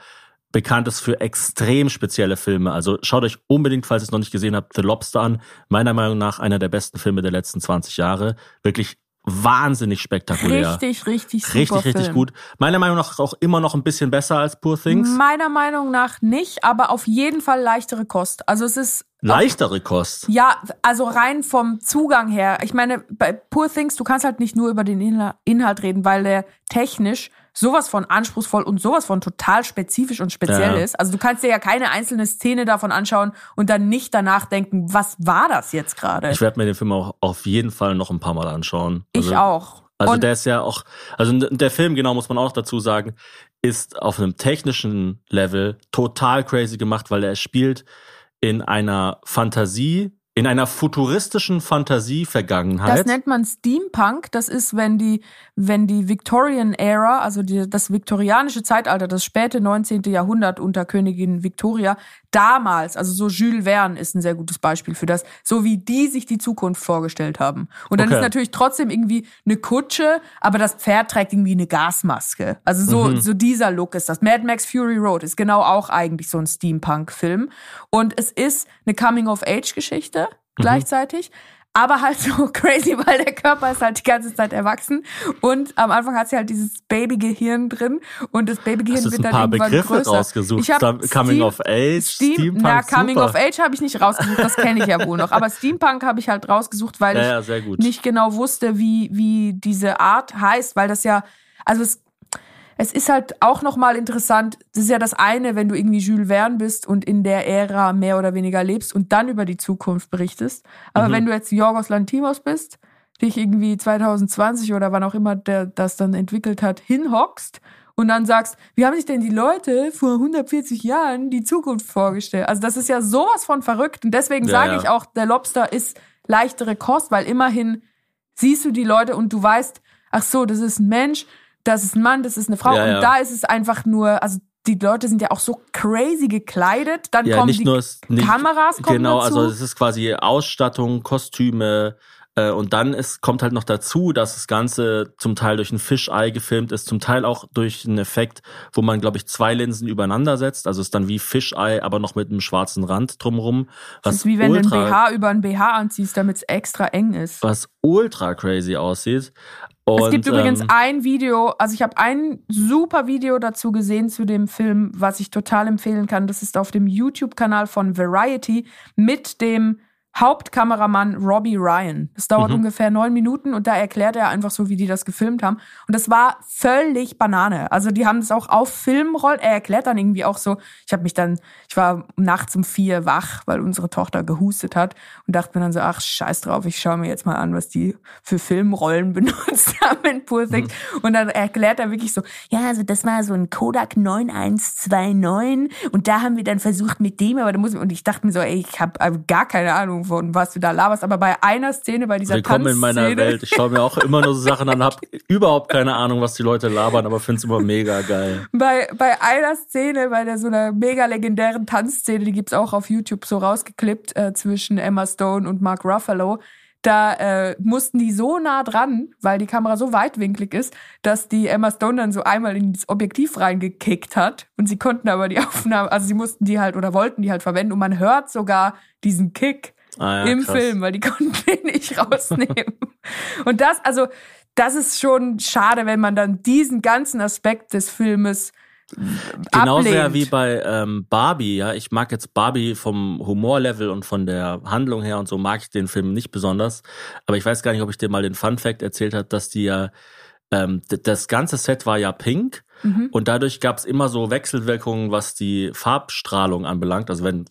bekannt ist für extrem spezielle Filme. Also schaut euch unbedingt, falls ihr es noch nicht gesehen habt, The Lobster an. Meiner Meinung nach einer der besten Filme der letzten 20 Jahre. Wirklich wahnsinnig spektakulär. Richtig, richtig super richtig, richtig Film. gut. Meiner Meinung nach auch immer noch ein bisschen besser als Poor Things. Meiner Meinung nach nicht, aber auf jeden Fall leichtere Kost. Also es ist Leichtere Kost. Ja, also rein vom Zugang her. Ich meine, bei Poor Things, du kannst halt nicht nur über den Inhal- Inhalt reden, weil der technisch sowas von anspruchsvoll und sowas von total spezifisch und speziell Ja. ist. Also du kannst dir ja keine einzelne Szene davon anschauen und dann nicht danach denken, was war das jetzt gerade? Ich werde mir den Film auch auf jeden Fall noch ein paar Mal anschauen. Ich Also- auch. Also und der ist ja auch, also der Film, genau muss man auch dazu sagen, ist auf einem technischen Level total crazy gemacht, weil er spielt in einer Fantasie, in einer futuristischen Fantasie-Vergangenheit. Das nennt man Steampunk. Das ist, wenn die, wenn die Victorian Era, also die, das viktorianische Zeitalter, das späte 19. Jahrhundert unter Königin Victoria, damals, also so Jules Verne ist ein sehr gutes Beispiel für das, so wie die sich die Zukunft vorgestellt haben. Und dann Okay. ist natürlich trotzdem irgendwie eine Kutsche, aber das Pferd trägt irgendwie eine Gasmaske. Also so, Mhm. so dieser Look ist das. Mad Max Fury Road ist genau auch eigentlich so ein Steampunk-Film. Und es ist eine Coming-of-Age-Geschichte Mhm. gleichzeitig. Aber halt so crazy, weil der Körper ist halt die ganze Zeit erwachsen. Und am Anfang hat sie halt dieses Babygehirn drin. Und das Babygehirn wird ein dann paar irgendwann Begriffe größer. rausgesucht? Ich hab Stam- Coming of Age, Steam, Steampunk, na, Coming super. of Age habe ich nicht rausgesucht, das kenne ich ja wohl noch. Aber Steampunk habe ich halt rausgesucht, weil Ja, ich ja, sehr gut. nicht genau wusste, wie, wie diese Art heißt, weil das ja, also es, es ist halt auch nochmal interessant, das ist ja das eine, wenn du irgendwie Jules Verne bist und in der Ära mehr oder weniger lebst und dann über die Zukunft berichtest. Aber Mhm. wenn du jetzt Yorgos Lantimos bist, dich irgendwie 2020 oder wann auch immer der das dann entwickelt hat, hinhockst und dann sagst, wie haben sich denn die Leute vor 140 Jahren die Zukunft vorgestellt? Also das ist ja sowas von verrückt und deswegen Ja, sage ja. ich auch, der Lobster ist leichtere Kost, weil immerhin siehst du die Leute und du weißt, ach so, das ist ein Mensch, das ist ein Mann, das ist eine Frau Ja, und ja. da ist es einfach nur, also die Leute sind ja auch so crazy gekleidet, dann ja, kommen nicht die nur nicht, Kameras kommen genau, dazu. also es ist quasi Ausstattung, Kostüme äh, und dann ist, kommt halt noch dazu, dass das Ganze zum Teil durch ein Fischei gefilmt ist, zum Teil auch durch einen Effekt, wo man, glaube ich, zwei Linsen übereinander setzt. Also es ist dann wie Fischei, aber noch mit einem schwarzen Rand drumrum. das ist wie wenn du ein BH über ein BH anziehst, damit es extra eng ist. was ultra crazy aussieht. Und, es gibt übrigens ähm, ein Video, also ich habe ein super Video dazu gesehen zu dem Film, was ich total empfehlen kann. Das ist auf dem YouTube-Kanal von Variety mit dem Hauptkameramann Robbie Ryan. Das dauert Mhm. ungefähr neun Minuten und da erklärt er einfach so, wie die das gefilmt haben. Und das war völlig Banane. Also die haben das auch auf Filmroll. Er erklärt dann irgendwie auch so, ich habe mich dann, ich war nachts um vier wach, weil unsere Tochter gehustet hat und dachte mir dann so, ach scheiß drauf, ich schaue mir jetzt mal an, was die für Filmrollen benutzt haben in Poor Things. Und dann erklärt er wirklich so, ja, also das war so ein Kodak 9129 und da haben wir dann versucht mit dem, aber da muss und ich dachte mir so, ey, ich habe gar keine Ahnung von was du da laberst, aber bei einer Szene, bei dieser Willkommen in meiner Tanzszene, Welt. Ich schaue mir auch immer nur so Sachen an, habe überhaupt keine Ahnung, was die Leute labern, aber finde es immer mega geil. bei, bei einer Szene, bei der so einer mega legendären Tanzszene, die gibt's auch auf YouTube so rausgeklippt äh, zwischen Emma Stone und Mark Ruffalo. Da äh, mussten die so nah dran, weil die Kamera so weitwinklig ist, dass die Emma Stone dann so einmal in das Objektiv reingekickt hat und sie konnten aber die Aufnahme, also sie mussten die halt oder wollten die halt verwenden und man hört sogar diesen Kick Ah, ja, im krass. Film, weil die konnten den nicht rausnehmen. Und das, also, das ist schon schade, wenn man dann diesen ganzen Aspekt des Filmes Genauso ja wie bei ähm, Barbie, ja. Ich mag jetzt Barbie vom Humorlevel und von der Handlung her und so mag ich den Film nicht besonders. Aber ich weiß gar nicht, ob ich dir mal den Fun Fact erzählt habe, dass die ja, ähm, das ganze Set war ja pink Mhm. und dadurch gab es immer so Wechselwirkungen, was die Farbstrahlung anbelangt. Also wenn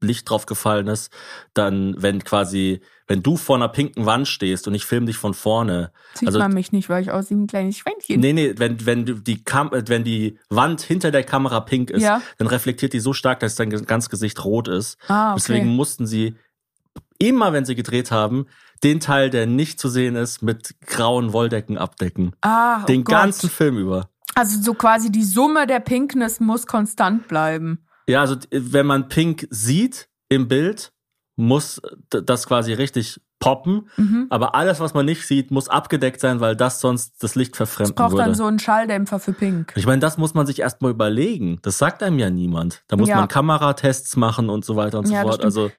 Licht drauf gefallen ist, dann wenn quasi, wenn du vor einer pinken Wand stehst und ich film dich von vorne, Sieht also man mich nicht, weil ich aussehe wie ein kleines Schwänzchen. Nee, nee, wenn, wenn die Kam wenn die Wand hinter der Kamera pink ist, Ja. dann reflektiert die so stark, dass dein ganz Gesicht rot ist. Ah, okay. Deswegen mussten sie immer, wenn sie gedreht haben, den Teil, der nicht zu sehen ist, mit grauen Wolldecken abdecken. ah, oh den Gott. ganzen Film über. Also so quasi die Summe der Pinkness muss konstant bleiben. Ja, also wenn man Pink sieht im Bild, muss das quasi richtig poppen. Mhm. Aber alles, was man nicht sieht, muss abgedeckt sein, weil das sonst das Licht Es verfremden braucht würde. dann so einen Schalldämpfer für Pink. Ich meine, das muss man sich erstmal überlegen. Das sagt einem ja niemand. Da muss Ja. man Kameratests machen und so weiter und so Ja, fort. Also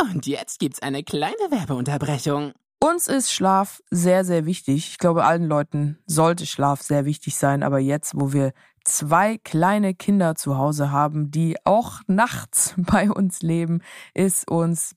Und jetzt gibt's eine kleine Werbeunterbrechung. Uns ist Schlaf sehr, sehr wichtig. Ich glaube, allen Leuten sollte Schlaf sehr wichtig sein. Aber jetzt, wo wir zwei kleine Kinder zu Hause haben, die auch nachts bei uns leben, ist uns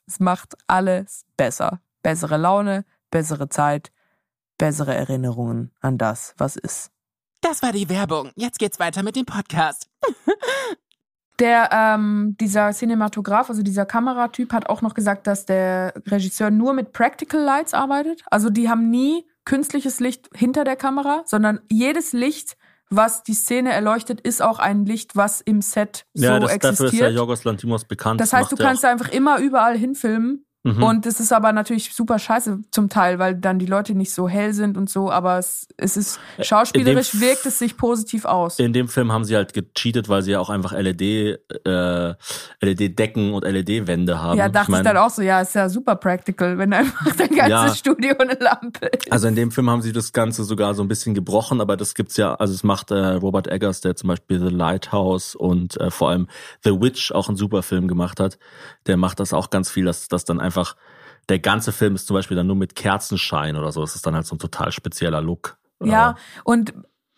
Es macht alles besser. Bessere Laune, bessere Zeit, bessere Erinnerungen an das, was ist. Das war die Werbung. Jetzt geht's weiter mit dem Podcast. Der, ähm, dieser Cinematograph, also dieser Kameratyp, hat auch noch gesagt, dass der Regisseur nur mit Practical Lights arbeitet. Also die haben nie künstliches Licht hinter der Kamera, sondern jedes Licht, was die Szene erleuchtet, ist auch ein Licht, was im Set so ja, das, dafür ist ja existiert. Jorgos Lantimos bekannt. das heißt, du ja kannst da einfach immer überall hinfilmen. Mhm. Und es ist aber natürlich super scheiße zum Teil, weil dann die Leute nicht so hell sind und so, aber es, es ist schauspielerisch in dem F- wirkt es sich positiv aus. In dem Film haben sie halt gecheatet, weil sie ja auch einfach LED, äh, LED-Decken und LED-Wände haben. Ja, dachte ich, mein, dann auch so, ja, ist ja super practical, wenn einfach dein ganzes Ja. Studio eine Lampe ist. Also in dem Film haben sie das Ganze sogar so ein bisschen gebrochen, aber das gibt's ja, also es macht äh, Robert Eggers, der zum Beispiel The Lighthouse und äh, vor allem The Witch auch einen super Film gemacht hat, der macht das auch ganz viel, dass das dann einfach, der ganze Film ist zum Beispiel dann nur mit Kerzenschein oder so, das ist dann halt so ein total spezieller Look. Ja, und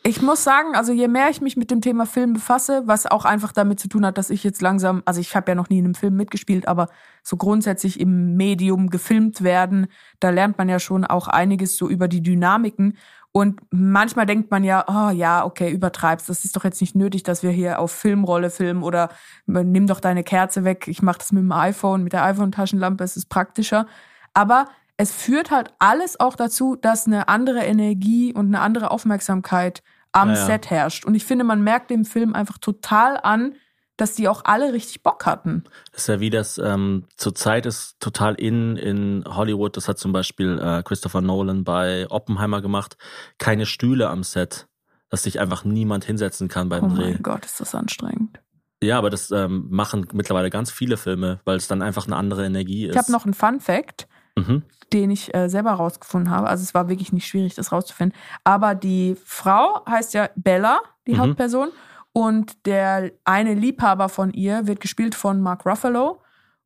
ich muss sagen, also je mehr ich mich mit dem Thema Film befasse, was auch einfach damit zu tun hat, dass ich jetzt langsam, also ich habe ja noch nie in einem Film mitgespielt, aber so grundsätzlich im Medium gefilmt werden, da lernt man ja schon auch einiges so über die Dynamiken. Und manchmal denkt man ja, oh ja, okay, übertreibst. Das ist doch jetzt nicht nötig, dass wir hier auf Filmrolle filmen oder nimm doch deine Kerze weg. Ich mache das mit dem iPhone, mit der iPhone-Taschenlampe, es ist praktischer. Aber es führt halt alles auch dazu, dass eine andere Energie und eine andere Aufmerksamkeit am Ja, ja. Set herrscht. Und ich finde, man merkt dem Film einfach total an, dass die auch alle richtig Bock hatten. Das ist ja wie das ähm, zurzeit ist total in in Hollywood. Das hat zum Beispiel äh, Christopher Nolan bei Oppenheimer gemacht. Keine Stühle am Set, dass sich einfach niemand hinsetzen kann beim Oh Dreh. mein Gott, ist das anstrengend. Ja, aber das ähm, machen mittlerweile ganz viele Filme, weil es dann einfach eine andere Energie ist. Ich habe noch einen Fun Fact, Mhm. den ich äh, selber rausgefunden habe. Also es war wirklich nicht schwierig, das rauszufinden. Aber die Frau heißt ja Bella, die Mhm. Hauptperson. Und der eine Liebhaber von ihr wird gespielt von Mark Ruffalo.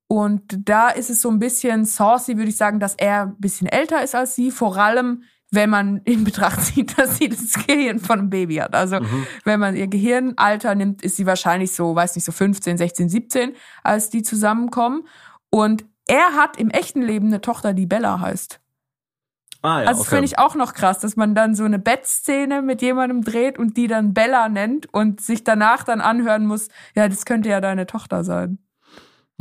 Und da ist es so ein bisschen saucy, würde ich sagen, dass er ein bisschen älter ist als sie. Vor allem, wenn man in Betracht zieht, dass sie das Gehirn von einem Baby hat. Also wenn man ihr Gehirnalter nimmt, ist sie wahrscheinlich so, weiß nicht, so 15, 16, 17, als die zusammenkommen. Und er hat im echten Leben eine Tochter, die Bella heißt. Ah ja, also das okay. finde ich auch noch krass, dass man dann so eine Bettszene mit jemandem dreht und die dann Bella nennt und sich danach dann anhören muss, ja, das könnte ja deine Tochter sein.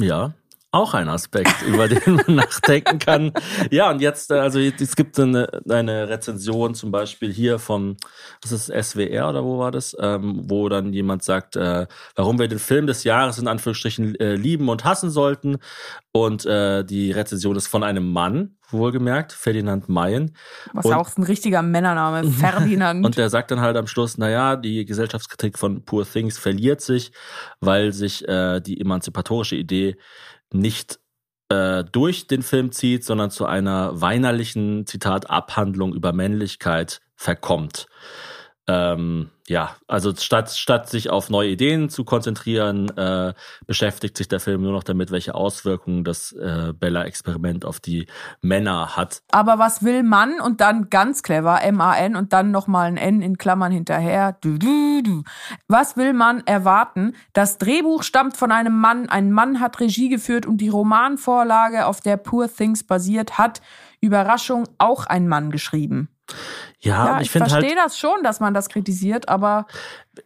Ja, auch ein Aspekt, über den man nachdenken kann. Ja, und jetzt, äh, also es gibt eine, eine Rezension zum Beispiel hier vom, was ist SWR oder wo war das, ähm, wo dann jemand sagt, äh, warum wir den Film des Jahres in Anführungsstrichen äh, lieben und hassen sollten. Und äh, die Rezension ist von einem Mann, wohlgemerkt, Ferdinand Mayen. Was Und- auch ein richtiger Männername, Ferdinand. Und der sagt dann halt am Schluss, naja, die Gesellschaftskritik von Poor Things verliert sich, weil sich äh, die emanzipatorische Idee nicht äh, durch den Film zieht, sondern zu einer weinerlichen, Zitat, Abhandlung über Männlichkeit verkommt. Ähm, ja, also statt, statt sich auf neue Ideen zu konzentrieren, äh, beschäftigt sich der Film nur noch damit, welche Auswirkungen das äh, Bella-Experiment auf die Männer hat. Aber was will man? Und dann ganz clever, M-A-N und dann nochmal ein N in Klammern hinterher. Du, du, du. Was will man erwarten? Das Drehbuch stammt von einem Mann. Ein Mann hat Regie geführt und die Romanvorlage, auf der Poor Things basiert, hat Überraschung auch ein Mann geschrieben. Ja, Ja, ich, ich halt, verstehe das schon, dass man das kritisiert, aber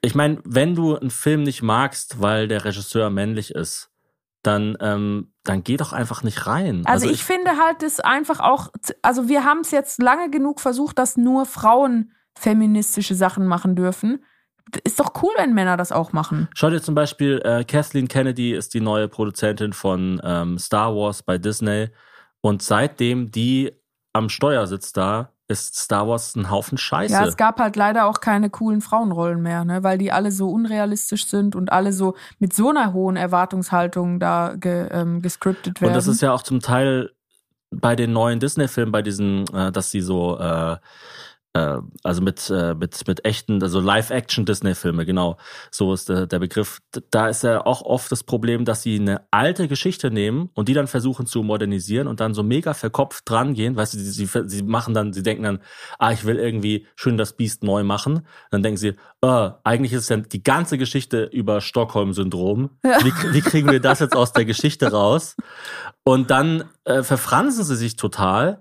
ich meine, wenn du einen Film nicht magst, weil der Regisseur männlich ist, dann, ähm, dann geh doch einfach nicht rein. Also, ich, finde halt es einfach auch, also wir haben es jetzt lange genug versucht, dass nur Frauen feministische Sachen machen dürfen. Ist doch cool, wenn Männer das auch machen. Schau dir zum Beispiel, äh, Kathleen Kennedy ist die neue Produzentin von ähm, Star Wars bei Disney. Und seitdem die am Steuer sitzt da, ist Star Wars ein Haufen Scheiße. Ja, es gab halt leider auch keine coolen Frauenrollen mehr, ne? weil die alle so unrealistisch sind und alle so mit so einer hohen Erwartungshaltung da ge, ähm, gescriptet werden. Und das ist ja auch zum Teil bei den neuen Disney-Filmen, bei diesen, äh, dass sie so, äh, äh, also mit, äh, mit, mit echten, also Live-Action-Disney-Filme, genau, so ist der, der Begriff. Da ist ja auch oft das Problem, dass sie eine alte Geschichte nehmen und die dann versuchen zu modernisieren und dann so mega verkopft dran gehen, weißt du, sie, sie, sie machen dann, sie denken dann, ah, ich will irgendwie schön das Biest neu machen. Dann denken sie, äh, eigentlich ist es ja die ganze Geschichte über Stockholm-Syndrom. Wie, wie kriegen wir das jetzt aus der Geschichte raus? Und dann äh, verfransen sie sich total,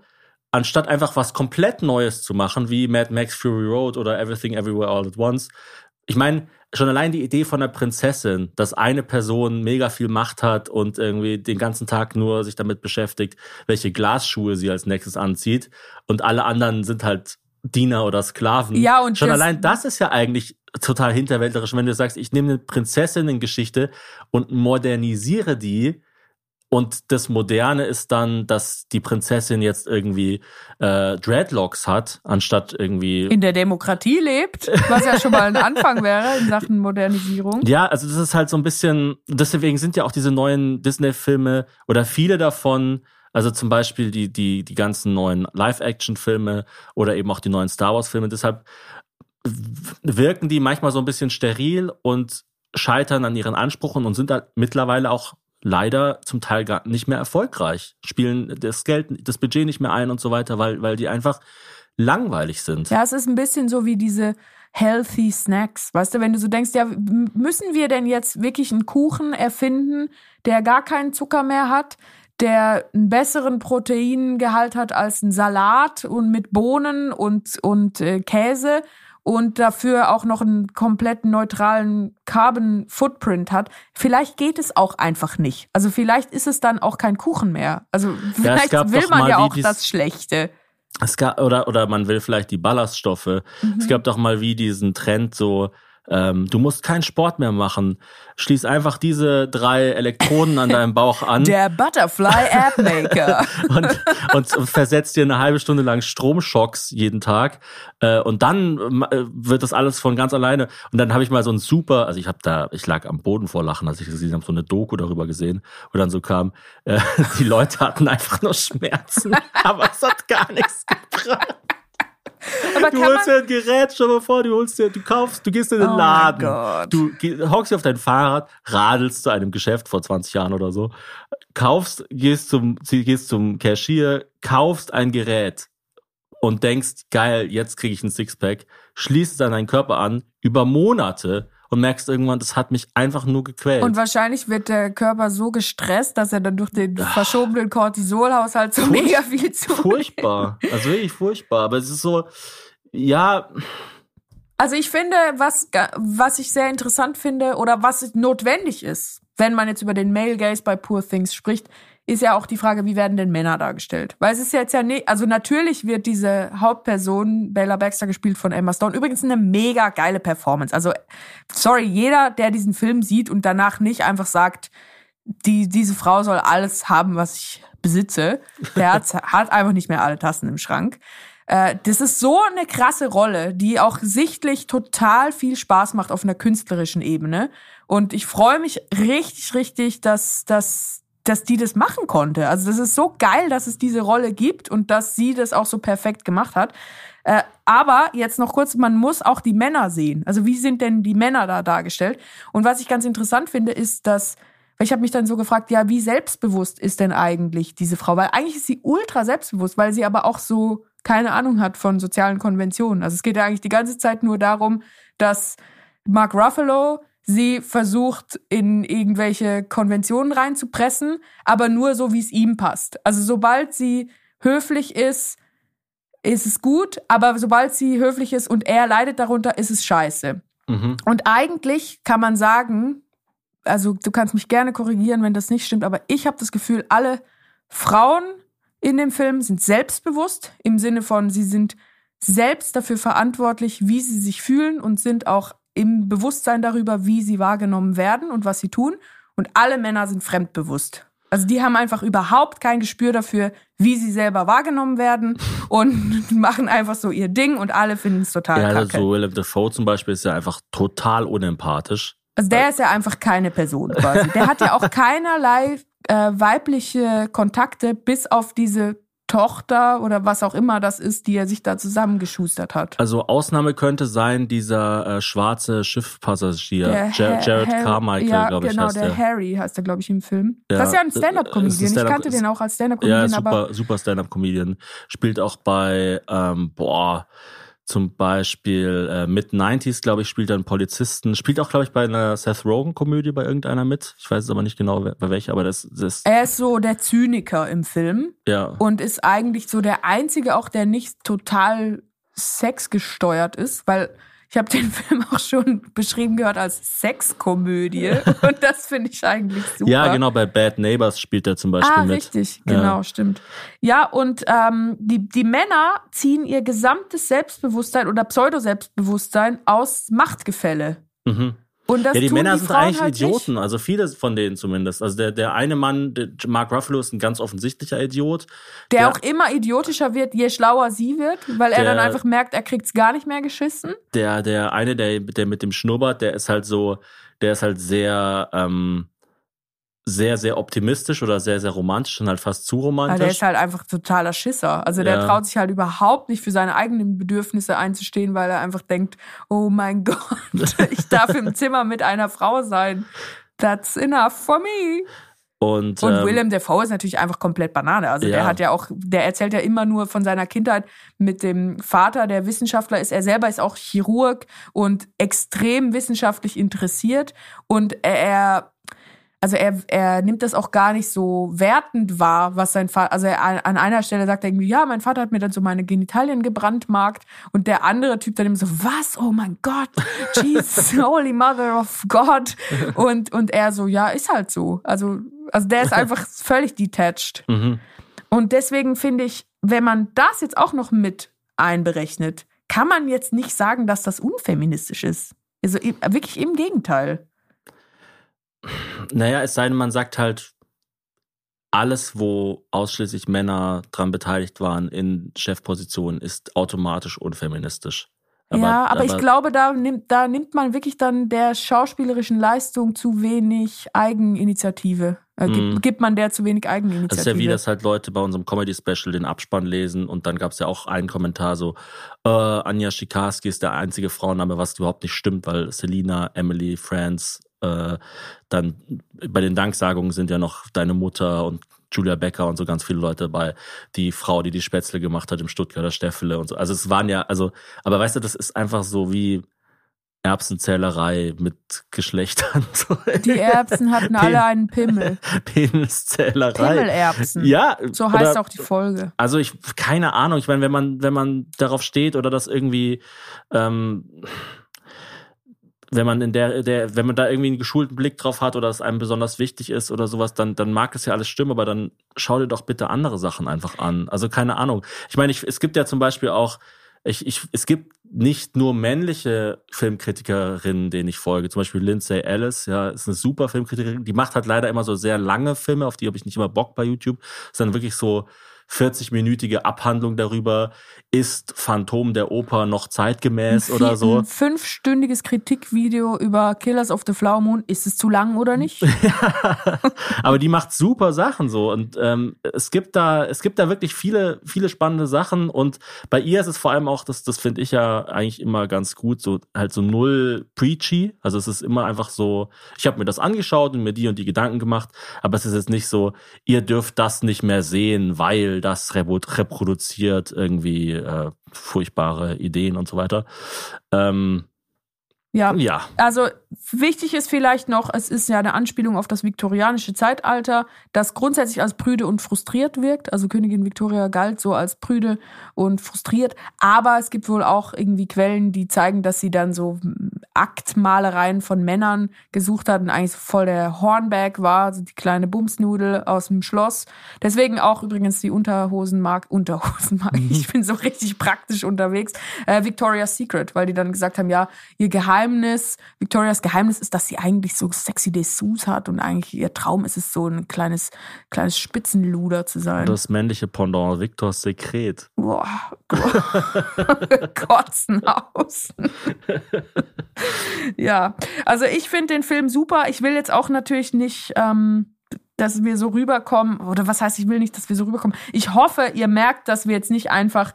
anstatt einfach was komplett Neues zu machen, wie Mad Max Fury Road oder Everything Everywhere All at Once. Ich meine, schon allein die Idee von der Prinzessin, dass eine Person mega viel Macht hat und irgendwie den ganzen Tag nur sich damit beschäftigt, welche Glasschuhe sie als nächstes anzieht und alle anderen sind halt Diener oder Sklaven. Ja, und schon das- allein das ist ja eigentlich total hinterwäldlerisch, wenn du sagst, ich nehme eine Prinzessinnengeschichte und modernisiere die. Und das Moderne ist dann, dass die Prinzessin jetzt irgendwie äh, Dreadlocks hat, anstatt irgendwie. In der Demokratie lebt, was ja schon mal ein Anfang wäre in Sachen Modernisierung. Ja, also das ist halt so ein bisschen, deswegen sind ja auch diese neuen Disney-Filme oder viele davon, also zum Beispiel die, die, die ganzen neuen Live-Action-Filme oder eben auch die neuen Star Wars-Filme, deshalb wirken die manchmal so ein bisschen steril und scheitern an ihren Ansprüchen und sind da mittlerweile auch leider zum Teil gar nicht mehr erfolgreich, spielen das Geld, das Budget nicht mehr ein und so weiter, weil, weil die einfach langweilig sind. Ja, es ist ein bisschen so wie diese healthy Snacks. Weißt du, wenn du so denkst, ja, müssen wir denn jetzt wirklich einen Kuchen erfinden, der gar keinen Zucker mehr hat, der einen besseren Proteingehalt hat als ein Salat und mit Bohnen und, und äh, Käse und dafür auch noch einen komplett neutralen Carbon Footprint hat. Vielleicht geht es auch einfach nicht. Also vielleicht ist es dann auch kein Kuchen mehr. Also vielleicht gab will man ja auch dies- das Schlechte. Es gab, oder, oder man will vielleicht die Ballaststoffe. Mhm. Es gab doch mal wie diesen Trend so, ähm, du musst keinen Sport mehr machen. Schließ einfach diese drei Elektroden an deinem Bauch an Der Butterfly App Maker. und, und, und versetzt dir eine halbe Stunde lang Stromschocks jeden Tag. Äh, und dann äh, wird das alles von ganz alleine. Und dann habe ich mal so ein super, also ich habe da, ich lag am Boden vor Lachen, als ich gesehen habe, so eine Doku darüber gesehen, wo dann so kam, äh, die Leute hatten einfach nur Schmerzen, aber es hat gar nichts gebracht. Aber Du holst dir ein Gerät, stell mal vor, du holst dir, du kaufst, du gehst in den Oh Laden. Du hockst dir auf dein Fahrrad, radelst zu einem Geschäft vor 20 Jahren oder so, kaufst, gehst zum, gehst zum Cashier, kaufst ein Gerät und denkst, geil, jetzt kriege ich ein Sixpack, schließt es an deinen Körper an, über Monate und merkst irgendwann, das hat mich einfach nur gequält. und wahrscheinlich wird der Körper so gestresst, dass er dann durch den verschobenen Cortisolhaushalt so mega viel zu. furchtbar. Also wirklich furchtbar. Aber es ist so, ja, Also ich finde, was, was ich sehr interessant finde oder was notwendig ist, wenn man jetzt über den Male Gaze bei Poor Things spricht, ist ja auch die Frage, wie werden denn Männer dargestellt? Weil es ist jetzt ja nicht, also natürlich wird diese Hauptperson, Bella Baxter, gespielt von Emma Stone, übrigens eine mega geile Performance. Also, sorry, jeder, der diesen Film sieht und danach nicht einfach sagt, die, diese Frau soll alles haben, was ich besitze, der hat, hat einfach nicht mehr alle Tassen im Schrank. Äh, das ist so eine krasse Rolle, die auch sichtlich total viel Spaß macht auf einer künstlerischen Ebene. Und ich freue mich richtig, richtig, dass, dass, dass die das machen konnte. Also das ist so geil, dass es diese Rolle gibt und dass sie das auch so perfekt gemacht hat. Äh, aber jetzt noch kurz, man muss auch die Männer sehen. Also wie sind denn die Männer da dargestellt? Und was ich ganz interessant finde, ist, dass ich habe mich dann so gefragt, ja, wie selbstbewusst ist denn eigentlich diese Frau? Weil eigentlich ist sie ultra selbstbewusst, weil sie aber auch so keine Ahnung hat von sozialen Konventionen. Also es geht ja eigentlich die ganze Zeit nur darum, dass Mark Ruffalo sie versucht, in irgendwelche Konventionen reinzupressen, aber nur so, wie es ihm passt. Also sobald sie höflich ist, ist es gut, aber sobald sie höflich ist und er leidet darunter, ist es scheiße. mhm. Und eigentlich kann man sagen, also du kannst mich gerne korrigieren, wenn das nicht stimmt, aber ich habe das Gefühl, alle Frauen in dem Film sind selbstbewusst im Sinne von, sie sind selbst dafür verantwortlich, wie sie sich fühlen und sind auch im Bewusstsein darüber, wie sie wahrgenommen werden und was sie tun. Und alle Männer sind fremdbewusst. Also die haben einfach überhaupt kein Gespür dafür, wie sie selber wahrgenommen werden und machen einfach so ihr Ding und alle finden es total Ja, kacke. so Willem Dafoe zum Beispiel ist ja einfach total unempathisch. Also der ist ja einfach keine Person quasi. Der hat ja auch keinerlei äh, weibliche Kontakte, bis auf diese Tochter oder was auch immer das ist, die er sich da zusammengeschustert hat. Also Ausnahme könnte sein, dieser äh, schwarze Schiffpassagier, Der Jared Harry- Carmichael, ja, glaube ich, genau, heißt der der. Harry heißt er, glaube ich, im Film. Ja, das ist ja ein äh, Stand-up-Comedian. Ich Stand-up- kannte den auch als Ja, Stand-up-Comedian, aber super, super Stand-up-Comedian. Spielt auch bei, ähm, boah, zum Beispiel äh, Mid-90s, glaube ich, spielt er einen Polizisten. Spielt auch, glaube ich, bei einer Seth Rogen-Komödie bei irgendeiner mit. Ich weiß es aber nicht genau, wer- bei welcher, aber das, das er ist so der Zyniker im Film ja. und ist eigentlich so der einzige auch, der nicht total sexgesteuert ist, weil Ich habe den Film auch schon beschrieben gehört als Sexkomödie und das finde ich eigentlich super. Ja, genau, bei Bad Neighbors spielt er zum Beispiel Ah, mit. richtig, Ja. genau, stimmt. Ja, und ähm, die, die Männer ziehen ihr gesamtes Selbstbewusstsein oder Pseudo-Selbstbewusstsein aus Machtgefälle. Mhm. Und das Ja, die Männer die sind eigentlich halt Idioten, also viele von denen zumindest. Also der, der eine Mann, der Mark Ruffalo, ist ein ganz offensichtlicher Idiot. Nicht. Der der- auch immer idiotischer wird, je schlauer sie wird, weil er Der- dann einfach merkt, er kriegt's gar nicht mehr geschissen. Der, der eine, der, der mit dem Schnurrbart, der ist halt so, der ist halt sehr, ähm, sehr, sehr optimistisch oder sehr, sehr romantisch und halt fast zu Weil romantisch. der ist halt einfach totaler Schisser. Also der Ja. traut sich halt überhaupt nicht für seine eigenen Bedürfnisse einzustehen, weil er einfach denkt, oh mein Gott, ich darf im Zimmer mit einer Frau sein. That's enough for me. und Und ähm, Willem Dafoe ist natürlich einfach komplett Banane. Also der Ja. hat ja auch, der erzählt ja immer nur von seiner Kindheit mit dem Vater, der Wissenschaftler ist. Er selber ist auch Chirurg und extrem wissenschaftlich interessiert. Und er, er also er, er nimmt das auch gar nicht so wertend wahr, was sein Vater, also er, an einer Stelle sagt er irgendwie, ja, mein Vater hat mir dann so meine Genitalien gebrandmarkt und der andere Typ dann immer so, was? Oh mein Gott, Jesus, Holy Mother of God und, und er so, ja, ist halt so. Also, also der ist einfach völlig detached. mhm. Und deswegen finde ich, wenn man das jetzt auch noch mit einberechnet, kann man jetzt nicht sagen, dass das unfeministisch ist. Also wirklich im Gegenteil. Naja, es sei denn, man sagt halt, alles, wo ausschließlich Männer dran beteiligt waren in Chefpositionen, ist automatisch unfeministisch. ja, aber, ich glaube, da nimmt, da nimmt man wirklich dann der schauspielerischen Leistung zu wenig Eigeninitiative. Äh, gibt, Mm. gibt man der zu wenig Das Eigeninitiative. ist ja wie, dass halt Leute bei unserem Comedy-Special den Abspann lesen und dann gab es ja auch einen Kommentar so, äh, Anja Schikarski ist der einzige Frauenname, was überhaupt nicht stimmt, weil Selina, Emily, Franz, äh, dann bei den Danksagungen sind ja noch deine Mutter und Julia Becker und so ganz viele Leute dabei. Die Frau, die die Spätzle gemacht hat im Stuttgarter Steffele und so. Also es waren ja, also, aber weißt du, das ist einfach so wie Erbsenzählerei mit Geschlechtern. Die Erbsen hatten alle einen Pimmel. Peniszählerei. Pimmelerbsen. Ja, So heißt oder- auch die Folge. also ich, keine Ahnung, ich meine, wenn man, wenn man darauf steht oder das irgendwie, ähm, wenn man in der, der, wenn man da irgendwie einen geschulten Blick drauf hat oder es einem besonders wichtig ist oder sowas, dann, dann mag es ja alles stimmen, aber dann schau dir doch bitte andere Sachen einfach an. Also keine Ahnung. Ich meine, ich, es gibt ja zum Beispiel auch, ich, ich, es gibt nicht nur männliche Filmkritikerinnen, denen ich folge. Zum Beispiel Lindsay Ellis, ja, ist eine super Filmkritikerin. Die macht halt leider immer so sehr lange Filme, auf die habe ich nicht immer Bock bei YouTube. Ist dann wirklich so 40-minütige Abhandlung darüber, ist Phantom der Oper noch zeitgemäß oder so. Ein fünfstündiges Kritikvideo über Killers of the Flower Moon. Ist es zu lang oder nicht? Aber die macht super Sachen so und ähm, es gibt da es gibt da wirklich viele viele spannende Sachen und bei ihr ist es vor allem auch das das finde ich ja eigentlich immer ganz gut so halt so null preachy also es ist immer einfach so ich habe mir das angeschaut und mir die und die Gedanken gemacht aber es ist jetzt nicht so ihr dürft das nicht mehr sehen weil das reproduziert irgendwie äh, furchtbare Ideen und so weiter ähm, Ja. ja Also wichtig ist vielleicht noch, es ist ja eine Anspielung auf das viktorianische Zeitalter, das grundsätzlich als prüde und frustriert wirkt. Also Königin Victoria galt so als prüde und frustriert. Aber es gibt wohl auch irgendwie Quellen, die zeigen, dass sie dann so Aktmalereien von Männern gesucht hat und eigentlich so voll der Hornbag war, also die kleine Bumsnudel aus dem Schloss. Deswegen auch übrigens die Unterhosenmark, Unterhosenmark, ich bin so richtig praktisch unterwegs, äh, Victoria's Secret, weil die dann gesagt haben, ja, ihr Geheimnis, Victorias Geheimnis ist, dass sie eigentlich so sexy Dessous hat und eigentlich ihr Traum ist es so ein kleines, kleines Spitzenluder zu sein. das männliche Pendant Victors Sekret Boah, kotzen aus. ja, also ich finde den Film super. Ich will jetzt auch natürlich nicht, ähm, dass wir so rüberkommen, oder was heißt, ich will nicht, dass wir so rüberkommen. Ich hoffe, ihr merkt, dass wir jetzt nicht einfach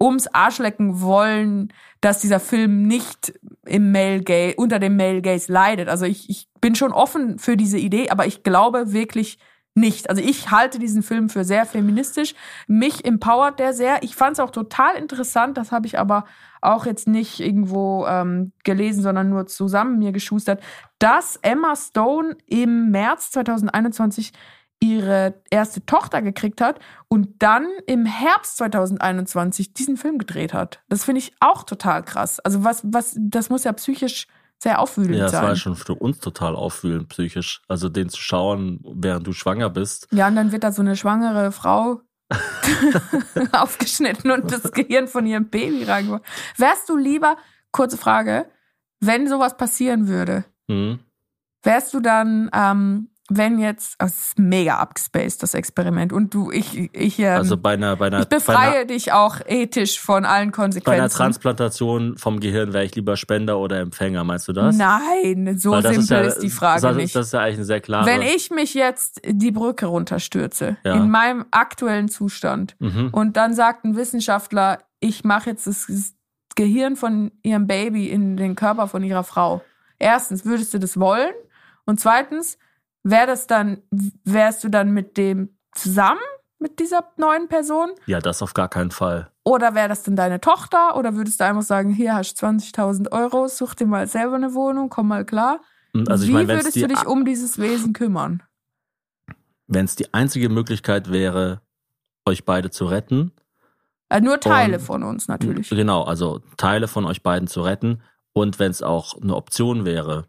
ums Arschlecken wollen, dass dieser Film nicht im Male Gaze, unter dem Male Gaze leidet. Also ich, ich bin schon offen für diese Idee, aber ich glaube wirklich nicht. Also ich halte diesen Film für sehr feministisch. Mich empowert der sehr. Ich fand es auch total interessant. Das habe ich aber auch jetzt nicht irgendwo ähm, gelesen, sondern nur zusammen mir geschustert, dass Emma Stone im März 2021 ihre erste Tochter gekriegt hat und dann im Herbst 2021 diesen Film gedreht hat. Das finde ich auch total krass. Also was, was, das muss ja psychisch sehr aufwühlend Ja, das sein. war schon für uns total auffühlend psychisch. Also den zu schauen, während du schwanger bist. Ja, und dann wird da so eine schwangere Frau aufgeschnitten und das Gehirn von ihrem Baby reingemacht. Wärst du lieber, kurze Frage, wenn sowas passieren würde, Hm? wärst du dann, ähm, wenn jetzt, oh, es ist mega abgespaced, das Experiment, und du, ich, ich, ähm, Also bei einer, bei einer, ich befreie einer, dich auch ethisch von allen bei einer Konsequenzen. Transplantation vom Gehirn wäre ich lieber Spender oder Empfänger, meinst du das? Nein, so simpel ja, ist die Frage das, nicht. Das ist ja eigentlich eine sehr klare. Wenn ich mich jetzt die Brücke runterstürze, Ja. in meinem aktuellen Zustand, mhm. und dann sagt ein Wissenschaftler, ich mache jetzt das Gehirn von ihrem Baby in den Körper von ihrer Frau. Erstens, würdest du das wollen? Und zweitens, wär das dann, wärst du dann mit dem zusammen, mit dieser neuen Person? Ja, das auf gar keinen Fall. Oder wäre das dann deine Tochter? Oder würdest du einfach sagen, hier hast du 20.000 Euro, such dir mal selber eine Wohnung, komm mal klar. Also ich Wie wenn es würdest du dich um dieses Wesen kümmern? wenn's die einzige Möglichkeit wäre, euch beide zu retten, Äh, nur Teile Und- von uns natürlich. Genau, also Teile von euch beiden zu retten. Und wenn es auch eine Option wäre,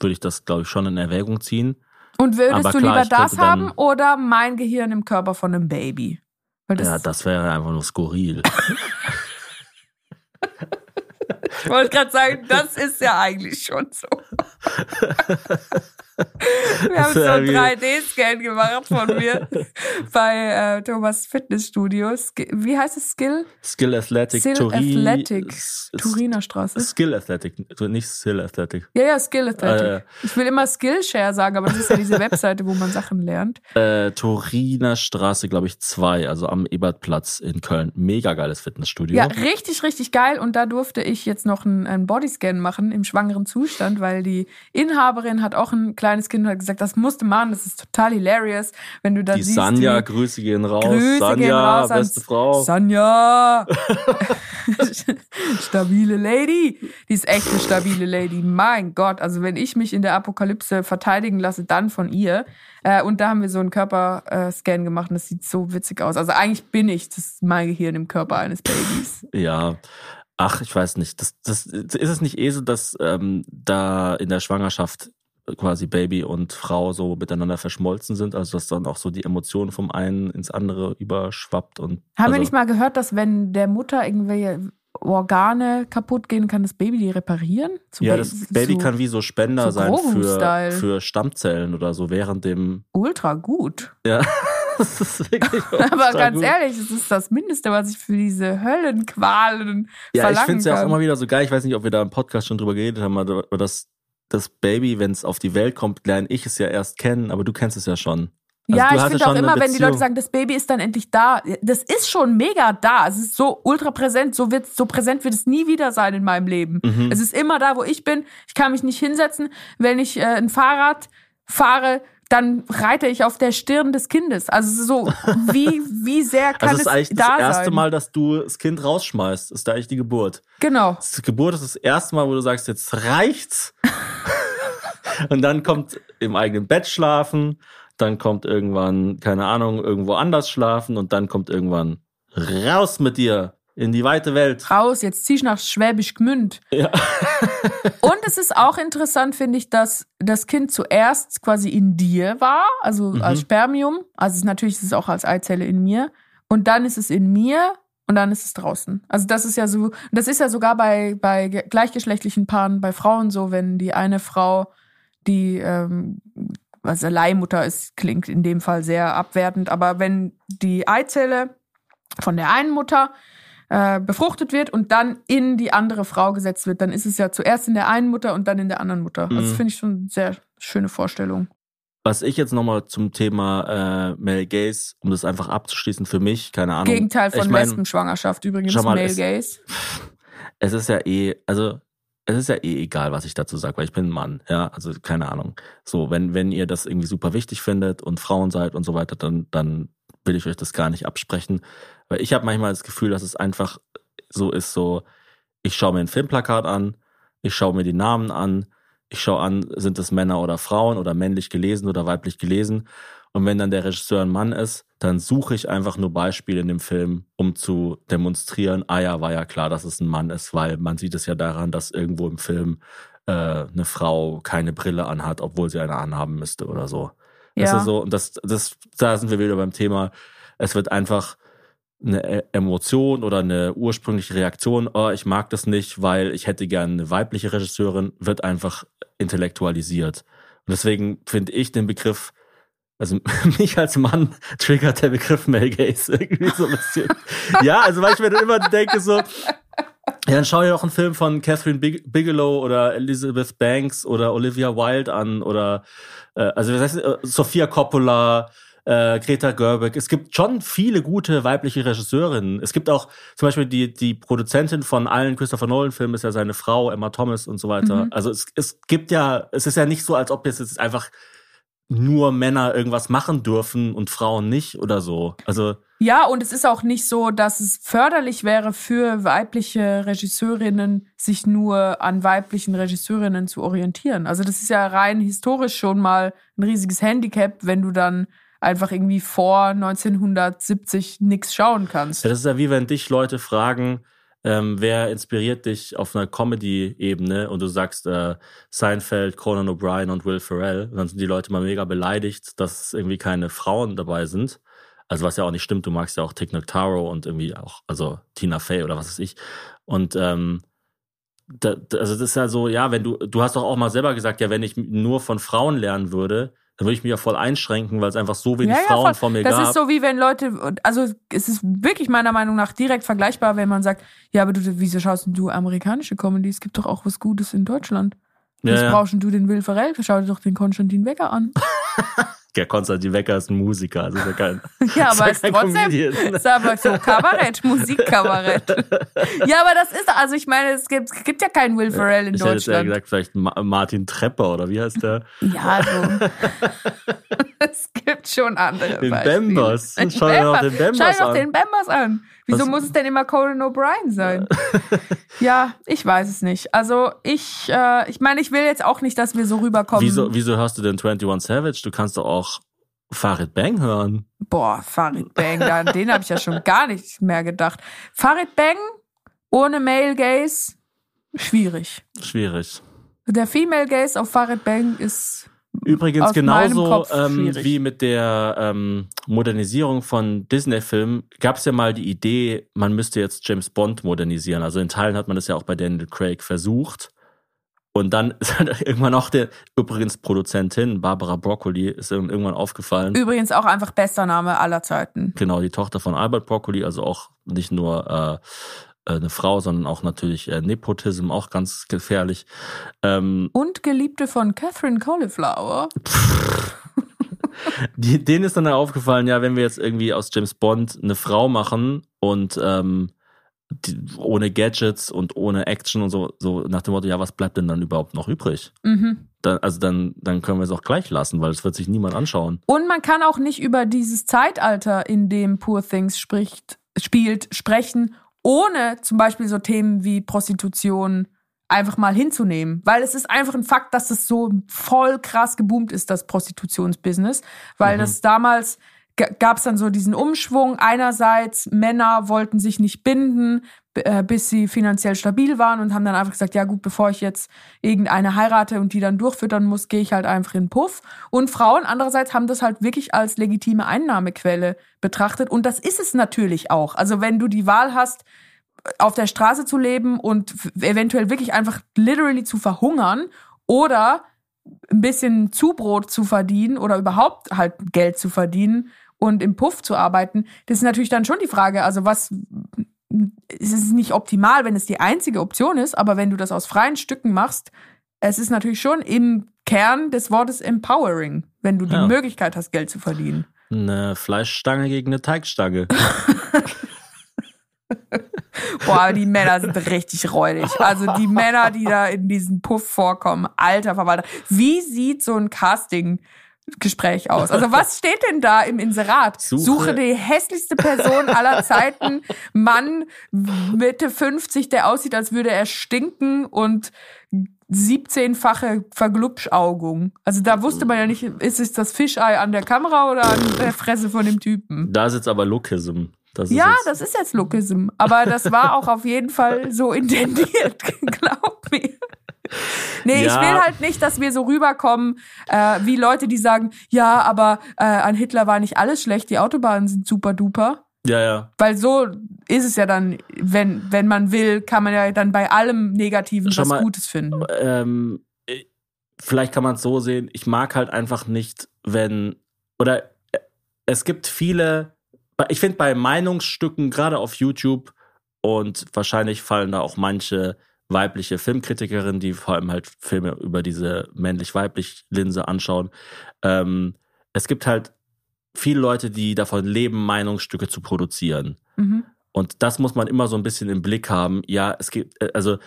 würde ich das, glaube ich, schon in Erwägung ziehen. Und würdest Aber du klar, lieber das haben oder mein Gehirn im Körper von einem Baby? Das, ja, das wäre einfach nur skurril. ich wollte gerade sagen, das ist ja eigentlich schon so. Wir haben so einen wie- 3D-Scan gemacht von mir bei äh, Thomas Fitnessstudio. Wie heißt es? Skill? Skill Athletic, Skill Turin. Athletic. Turiner Straße. Skill Athletic, nicht Skill Athletic. Ja, ja, Skill Athletic. Äh. Ich will immer Skillshare sagen, aber das ist ja diese Webseite, wo man Sachen lernt. Äh, Turiner Straße, glaube ich, 2, also am Ebertplatz in Köln. Mega geiles Fitnessstudio. Ja, richtig, richtig geil. Und da durfte ich jetzt noch einen, einen Bodyscan machen im schwangeren Zustand, weil die Inhaberin hat auch ein kleines Kind und hat gesagt, das musst du machen, das ist total hilarious, wenn du da Die siehst. Sanja, wie, Grüße gehen raus. Grüße Sanja, gehen raus beste Frau. Sanja! stabile Lady. Die ist echt eine stabile Lady. Mein Gott. Also wenn ich mich in der Apokalypse verteidigen lasse, dann von ihr. Äh, und da haben wir so einen Körperscan gemacht und das sieht so witzig aus. Also eigentlich bin ich das mein Gehirn im Körper eines Babys. Ja. Ach, ich weiß nicht. Das, das, ist es nicht eh so, dass ähm, da in der Schwangerschaft quasi Baby und Frau so miteinander verschmolzen sind, also dass dann auch so die Emotionen vom einen ins andere überschwappt und Haben also, wir nicht mal gehört, dass wenn der Mutter irgendwelche Organe kaputt gehen, kann das Baby die reparieren? So ja, Ba- das Baby so kann wie so Spender sein für, für Stammzellen oder so während dem ultra gut. ja das ist wirklich Aber ganz gut. ehrlich, es ist das Mindeste, was ich für diese Höllenqualen Ja, ich verlangen finde es ja auch immer wieder so geil. Ich weiß nicht, ob wir da im Podcast schon drüber geredet haben, aber das, das Baby, wenn es auf die Welt kommt, lerne ich es ja erst kennen, aber du kennst es ja schon. Also ja, ich finde auch immer, wenn die Leute sagen, das Baby ist dann endlich da, das ist schon mega da. Es ist so ultra präsent, so wird so präsent wird es nie wieder sein in meinem Leben. Mhm. Es ist immer da, wo ich bin. Ich kann mich nicht hinsetzen. Wenn ich äh, ein Fahrrad fahre, dann reite ich auf der Stirn des Kindes. Also so wie wie sehr kann Also es ist eigentlich es das da erste sein? Mal, dass du das Kind rausschmeißt, ist da eigentlich die Geburt. Genau. Das Geburt ist das erste Mal, wo du sagst, jetzt reicht's. Und dann kommt im eigenen Bett schlafen, dann kommt irgendwann, keine Ahnung, irgendwo anders schlafen und dann kommt irgendwann raus mit dir in die weite Welt. raus, jetzt zieh ich nach Schwäbisch Gmünd. Ja. Und es ist auch interessant, finde ich, dass das Kind zuerst quasi in dir war, also Mhm. als Spermium. Also es, natürlich ist es auch als Eizelle in mir. Und dann ist es in mir und dann ist es draußen. Also das ist ja so, das ist ja sogar bei, bei ge- gleichgeschlechtlichen Paaren, bei Frauen so, wenn die eine Frau, die ähm, also Leihmutter ist, klingt in dem Fall sehr abwertend, aber wenn die Eizelle von der einen Mutter äh, befruchtet wird und dann in die andere Frau gesetzt wird, dann ist es ja zuerst in der einen Mutter und dann in der anderen Mutter. Also Mhm. das finde ich schon eine sehr schöne Vorstellung. Was ich jetzt nochmal zum Thema äh, Male Gaze, um das einfach abzuschließen für mich, keine Ahnung. Gegenteil von ich mein, übrigens, mal, Male es- Gaze. Es ist ja eh, also es ist ja eh egal, was ich dazu sage, weil ich bin ein Mann, ja, also keine Ahnung. So, wenn, wenn ihr das irgendwie super wichtig findet und Frauen seid und so weiter, dann, dann will ich euch das gar nicht absprechen. Weil ich habe manchmal das Gefühl, dass es einfach so ist, so, ich schaue mir ein Filmplakat an, ich schaue mir die Namen an, ich schaue an, sind es Männer oder Frauen oder männlich gelesen oder weiblich gelesen. Und wenn dann der Regisseur ein Mann ist, dann suche ich einfach nur Beispiele in dem Film, um zu demonstrieren, ah ja, war ja klar, dass es ein Mann ist, weil man sieht es ja daran, dass irgendwo im Film äh, eine Frau keine Brille anhat, obwohl sie eine anhaben müsste oder so. Das Ja. ist so, und das, das, da sind wir wieder beim Thema, es wird einfach eine E- Emotion oder eine ursprüngliche Reaktion, oh, ich mag das nicht, weil ich hätte gerne eine weibliche Regisseurin, wird einfach intellektualisiert. Und deswegen finde ich den Begriff, also mich als Mann triggert der Begriff Male Gaze irgendwie so ein bisschen. ja, also weil ich mir dann immer denke so, ja, dann schau dir doch einen Film von Catherine Big Bigelow oder Elizabeth Banks oder Olivia Wilde an oder äh, also das heißt, äh, Sophia Coppola, äh, Greta Gerwig. Es gibt schon viele gute weibliche Regisseurinnen. Es gibt auch zum Beispiel die, die Produzentin von allen Christopher Nolan-Filmen ist ja seine Frau, Emma Thomas und so weiter. Mhm. Also es, es gibt ja, es ist ja nicht so, als ob jetzt jetzt einfach nur Männer irgendwas machen dürfen und Frauen nicht oder so. Also Ja, und es ist auch nicht so, dass es förderlich wäre für weibliche Regisseurinnen, sich nur an weiblichen Regisseurinnen zu orientieren. Also das ist ja rein historisch schon mal ein riesiges Handicap, wenn du dann einfach irgendwie vor 1970 nichts schauen kannst. Das ist ja wie wenn dich Leute fragen, ähm, wer inspiriert dich auf einer Comedy-Ebene und du sagst äh, Seinfeld, Conan O'Brien und Will Ferrell. Und dann sind die Leute mal mega beleidigt, dass irgendwie keine Frauen dabei sind. Also was ja auch nicht stimmt, du magst ja auch Tick Notaro und irgendwie auch, also Tina Fey oder was weiß ich. Und ähm, da- also das ist ja so, ja, wenn du, du hast doch auch mal selber gesagt, ja, wenn ich nur von Frauen lernen würde, dann würde ich mich ja voll einschränken, weil es einfach so wenig Frauen voll. vor mir das gab. ist so wie wenn Leute, also es ist wirklich meiner Meinung nach direkt vergleichbar, wenn man sagt, ja, aber du, wieso schaust denn du amerikanische Comedy? Es gibt doch auch was Gutes in Deutschland. Ja, Was ja. brauchst du den Will Ferrell? Schau dir doch den Konstantin Wecker an. Der Konstantin Wecker ist ein Musiker, also ist ja kein, Ja, ist aber ja es ist kein trotzdem, Comedian. ist aber so Kabarett, Musikkabarett. Ja, aber das ist, also ich meine, es gibt, es gibt ja keinen Will Ferrell in ich hätte jetzt eher Deutschland. gesagt, vielleicht Ma Martin Trepper oder wie heißt der? Ja, so. es gibt schon andere Den Beispiele. Bembers. Schau dir doch den Bembers. Bembers Schau dir doch an. den Bembers an. Wieso Was- muss es denn immer Conan O'Brien sein? ja, ich weiß es nicht. Also ich, äh, ich meine, ich will jetzt auch nicht, dass wir so rüberkommen. Wieso, wieso hörst du denn 21 Savage? Du kannst doch auch Farid Bang hören. Boah, Farid Bang, an den habe ich ja schon gar nicht mehr gedacht. Farid Bang ohne Male Gaze, schwierig. Schwierig. Der Female Gaze auf Farid Bang ist Übrigens Aus genauso ähm, wie mit der ähm, Modernisierung von Disney-Filmen gab es ja mal die Idee, man müsste jetzt James Bond modernisieren. Also in Teilen hat man das ja auch bei Daniel Craig versucht. Und dann ist halt irgendwann auch der, übrigens Produzentin, Barbara Broccoli, ist irgendwann aufgefallen. übrigens auch einfach bester Name aller Zeiten. Genau, die Tochter von Albert Broccoli, also auch nicht nur äh, eine Frau, sondern auch natürlich äh, Nepotism, auch ganz gefährlich. Ähm, Und Geliebte von Catherine Cauliflower. die, denen ist dann aufgefallen, ja, wenn wir jetzt irgendwie aus James Bond eine Frau machen und ähm, die, ohne Gadgets und ohne Action und so, so nach dem Motto, ja, was bleibt denn dann überhaupt noch übrig? Mhm. Dann, also dann, dann können wir es auch gleich lassen, weil es wird sich niemand anschauen. Und man kann auch nicht über dieses Zeitalter, in dem Poor Things spricht, spielt, sprechen, ohne zum Beispiel so Themen wie Prostitution einfach mal hinzunehmen. Weil es ist einfach ein Fakt, dass es so voll krass geboomt ist, das Prostitutionsbusiness. Weil das damals gab es dann so diesen Umschwung. Einerseits, Männer wollten sich nicht binden, bis sie finanziell stabil waren und haben dann einfach gesagt, ja gut, bevor ich jetzt irgendeine heirate und die dann durchfüttern muss, gehe ich halt einfach in den Puff. Und Frauen andererseits haben das halt wirklich als legitime Einnahmequelle betrachtet. Und das ist es natürlich auch. Also wenn du die Wahl hast, auf der Straße zu leben und eventuell wirklich einfach literally zu verhungern oder ein bisschen Zubrot zu verdienen oder überhaupt halt Geld zu verdienen und im Puff zu arbeiten, das ist natürlich dann schon die Frage, also was es ist nicht optimal, wenn es die einzige Option ist, aber wenn du das aus freien Stücken machst, es ist natürlich schon im Kern des Wortes empowering, wenn du die Ja. Möglichkeit hast, Geld zu verdienen. Eine Fleischstange gegen eine Teigstange. Boah, die Männer sind richtig räudig. Also die Männer, die da in diesem Puff vorkommen, alter Verwalter. Wie sieht so ein Casting-Gespräch aus? Also was steht denn da im Inserat? Suche- Suche die hässlichste Person aller Zeiten, Mann Mitte 50, der aussieht, als würde er stinken und 17-fache Verglubschaugung. Also da wusste man ja nicht, ist es das Fischei an der Kamera oder an der Fresse von dem Typen. Da ist jetzt aber Lookism. Das ist Ja, jetzt, das ist jetzt Lookism. Aber das war auch auf jeden Fall so intendiert, glaub mir. Nee, ich Ja. will halt nicht, dass wir so rüberkommen, äh, wie Leute, die sagen, ja, aber äh, an Hitler war nicht alles schlecht, die Autobahnen sind super duper. Ja, ja. Weil so ist es ja dann, wenn, wenn man will, kann man ja dann bei allem Negativen Schau was mal, Gutes finden. ähm, äh, vielleicht kann man es so sehen, ich mag halt einfach nicht, wenn, oder äh, es gibt viele, ich finde bei Meinungsstücken, gerade auf YouTube, und wahrscheinlich fallen da auch manche weibliche Filmkritikerinnen, die vor allem halt Filme über diese männlich-weiblich Linse anschauen. Ähm, es gibt halt viele Leute, die davon leben, Meinungsstücke zu produzieren. Mhm. Und das muss man immer so ein bisschen im Blick haben. Ja, es gibt, äh, also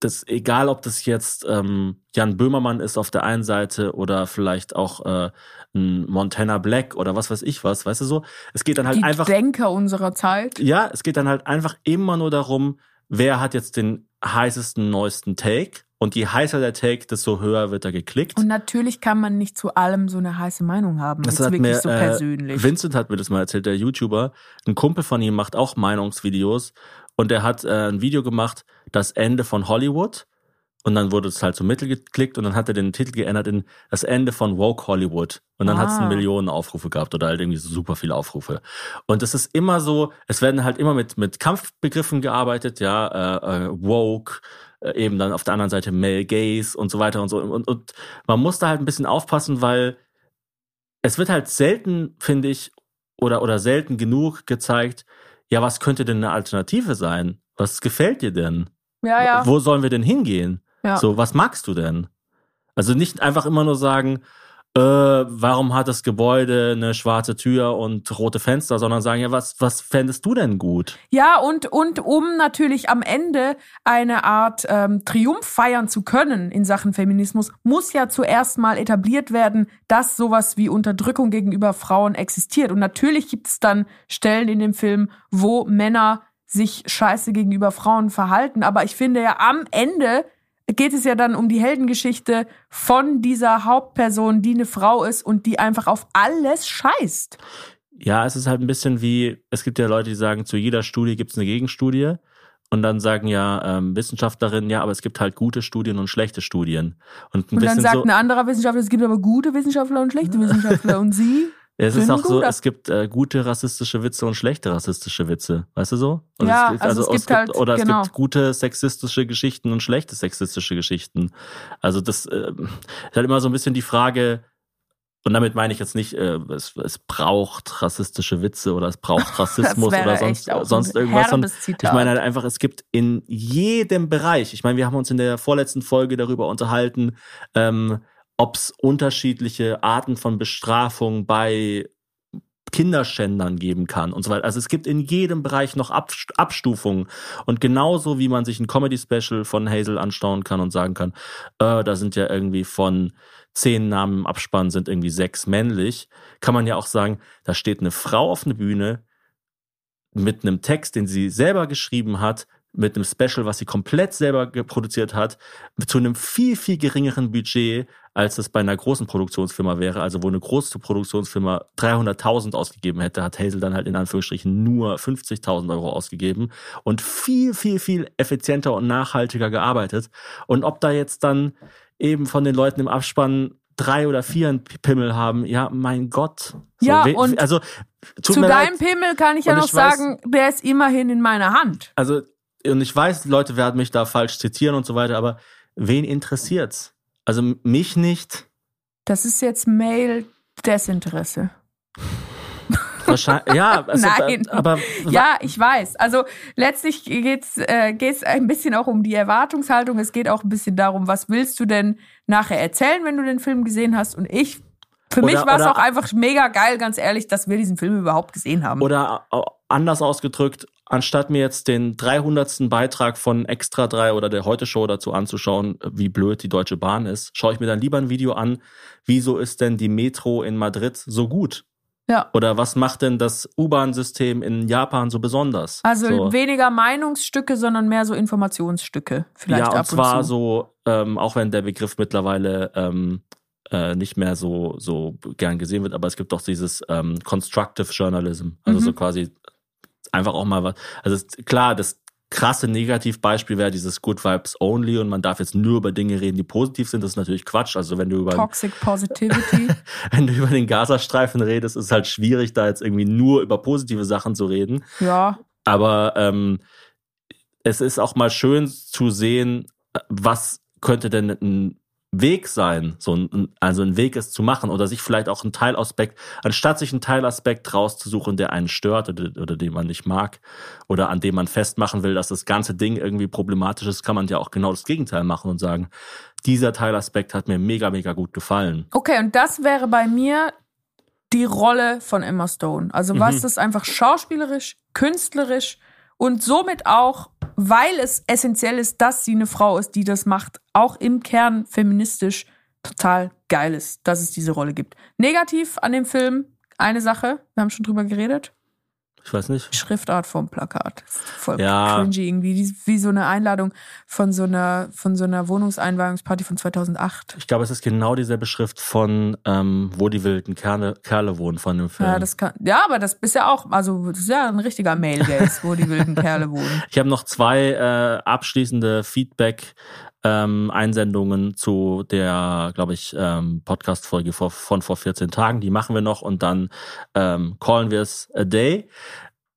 das, egal ob das jetzt ähm, Jan Böhmermann ist auf der einen Seite oder vielleicht auch äh, ein Montana Black oder was weiß ich was, weißt du so? Es geht dann halt Die einfach. Denker unserer Zeit. Ja, es geht dann halt einfach immer nur darum, wer hat jetzt den heißesten, neuesten Take. Und je heißer der Take, desto höher wird er geklickt. Und natürlich kann man nicht zu allem so eine heiße Meinung haben. Das ist wirklich so äh, persönlich. Vincent hat mir das mal erzählt, der YouTuber. Ein Kumpel von ihm macht auch Meinungsvideos und er hat äh, ein Video gemacht, das Ende von Hollywood. Und dann wurde es halt so mittelgeklickt und dann hat er den Titel geändert in das Ende von Woke Hollywood. Und dann hat es Ah. Millionen Aufrufe gehabt oder halt irgendwie so super viele Aufrufe. Und es ist immer so, es werden halt immer mit, mit Kampfbegriffen gearbeitet, ja, äh, äh, Woke, äh, eben dann auf der anderen Seite Male Gaze und so weiter und so. Und, und man muss da halt ein bisschen aufpassen, weil es wird halt selten, finde ich, oder, oder selten genug gezeigt, ja, was könnte denn eine Alternative sein? Was gefällt dir denn? ja, ja. Wo sollen wir denn hingehen? Ja. So, was magst du denn? Also nicht einfach immer nur sagen, äh, warum hat das Gebäude eine schwarze Tür und rote Fenster, sondern sagen, ja, was, was fändest du denn gut? Ja, und, und um natürlich am Ende eine Art ähm, Triumph feiern zu können in Sachen Feminismus, muss ja zuerst mal etabliert werden, dass sowas wie Unterdrückung gegenüber Frauen existiert. Und natürlich gibt es dann Stellen in dem Film, wo Männer sich scheiße gegenüber Frauen verhalten. Aber ich finde ja am Ende geht es ja dann um die Heldengeschichte von dieser Hauptperson, die eine Frau ist und die einfach auf alles scheißt. Ja, es ist halt ein bisschen wie, es gibt ja Leute, die sagen, zu jeder Studie gibt es eine Gegenstudie. Und dann sagen ja ähm, Wissenschaftlerinnen, ja, aber es gibt halt gute Studien und schlechte Studien. Und ein Und dann sagt so, ein anderer Wissenschaftler, es gibt aber gute Wissenschaftler und schlechte Wissenschaftler. Und sie? Es ist auch so, es gibt äh, gute rassistische Witze und schlechte rassistische Witze. Weißt du so? Und Ja, also es gibt halt- oder es genau. gibt gute sexistische Geschichten und schlechte sexistische Geschichten. Also das äh, ist halt immer so ein bisschen die Frage, und damit meine ich jetzt nicht, äh, es, es braucht rassistische Witze oder es braucht Rassismus oder sonst, sonst irgendwas. Und ich meine halt einfach, es gibt in jedem Bereich, ich meine, wir haben uns in der vorletzten Folge darüber unterhalten, ähm, ob es unterschiedliche Arten von Bestrafung bei Kinderschändern geben kann und so weiter. Also es gibt in jedem Bereich noch Abst- Abstufungen. Und genauso wie man sich ein Comedy-Special von Hazel anschauen kann und sagen kann, äh, da sind ja irgendwie von zehn Namen im Abspann sind irgendwie sechs männlich, kann man ja auch sagen, da steht eine Frau auf einer Bühne mit einem Text, den sie selber geschrieben hat, mit einem Special, was sie komplett selber produziert hat, zu einem viel, viel geringeren Budget, als es bei einer großen Produktionsfirma wäre. Also wo eine große Produktionsfirma 300.000 ausgegeben hätte, hat Hazel dann halt in Anführungsstrichen nur 50.000 Euro ausgegeben und viel, viel, viel effizienter und nachhaltiger gearbeitet. Und ob da jetzt dann eben von den Leuten im Abspann drei oder vier einen Pimmel haben, ja, mein Gott. So, Ja, und also Zu mir leid. deinem Pimmel kann ich ja Und noch ich weiß- sagen, der ist immerhin in meiner Hand. also, und ich weiß, Leute werden mich da falsch zitieren und so weiter, aber wen interessiert's? Also mich nicht. Das ist jetzt Mail-Desinteresse. Wahrscheinlich, ja, also, Nein. aber Ja, ich weiß. Also letztlich geht's äh, geht's ein bisschen auch um die Erwartungshaltung. Es geht auch ein bisschen darum, was willst du denn nachher erzählen, wenn du den Film gesehen hast? Und ich, für Oder- mich war es auch einfach mega geil, ganz ehrlich, dass wir diesen Film überhaupt gesehen haben. oder äh, anders ausgedrückt, anstatt mir jetzt den 300. Beitrag von Extra 3 oder der Heute Show dazu anzuschauen, wie blöd die Deutsche Bahn ist, schaue ich mir dann lieber ein Video an, wieso ist denn die Metro in Madrid so gut? Ja. Oder was macht denn das U-Bahn-System in Japan so besonders? Also so. weniger Meinungsstücke, sondern mehr so Informationsstücke. Vielleicht ja, und ab zwar und zu. so, ähm, auch wenn der Begriff mittlerweile ähm, äh, nicht mehr so, so gern gesehen wird, aber es gibt doch dieses ähm, Constructive Journalism. Also Mhm. so quasi einfach auch mal was. Also klar, das krasse Negativbeispiel wäre dieses Good Vibes Only und man darf jetzt nur über Dinge reden, die positiv sind. Das ist natürlich Quatsch. Also wenn du über Toxic Positivity. wenn du über den Gazastreifen redest, ist es halt schwierig, da jetzt irgendwie nur über positive Sachen zu reden. ja. Aber ähm, es ist auch mal schön zu sehen, was könnte denn ein Weg sein, so ein, also ein Weg ist zu machen oder sich vielleicht auch einen Teilaspekt, anstatt sich einen Teilaspekt rauszusuchen, der einen stört oder, oder den man nicht mag oder an dem man festmachen will, dass das ganze Ding irgendwie problematisch ist, kann man ja auch genau das Gegenteil machen und sagen, dieser Teilaspekt hat mir mega, mega gut gefallen. Okay, und das wäre bei mir die Rolle von Emma Stone. Also was Mhm. das einfach schauspielerisch, künstlerisch und somit auch, weil es essentiell ist, dass sie eine Frau ist, die das macht, auch im Kern feministisch total geil ist, dass es diese Rolle gibt. Negativ an dem Film eine Sache, wir haben schon drüber geredet, Ich weiß nicht. Schriftart vom Plakat. Voll Ja. cringy irgendwie, wie so eine Einladung von so einer, von so einer Wohnungseinweihungsparty von 2008. Ich glaube, es ist genau dieselbe Schrift von ähm, Wo die wilden Kerle, Kerle wohnen von dem Film. Ja, das kann, ja, aber das ist ja auch, also das ist ja ein richtiger Gaze, wo die wilden Kerle wohnen. Ich habe noch zwei äh, abschließende Feedback. Ähm, Einsendungen zu der, glaube ich, ähm, Podcast-Folge von vor 14 Tagen. Die machen wir noch und dann ähm, callen wir es a day.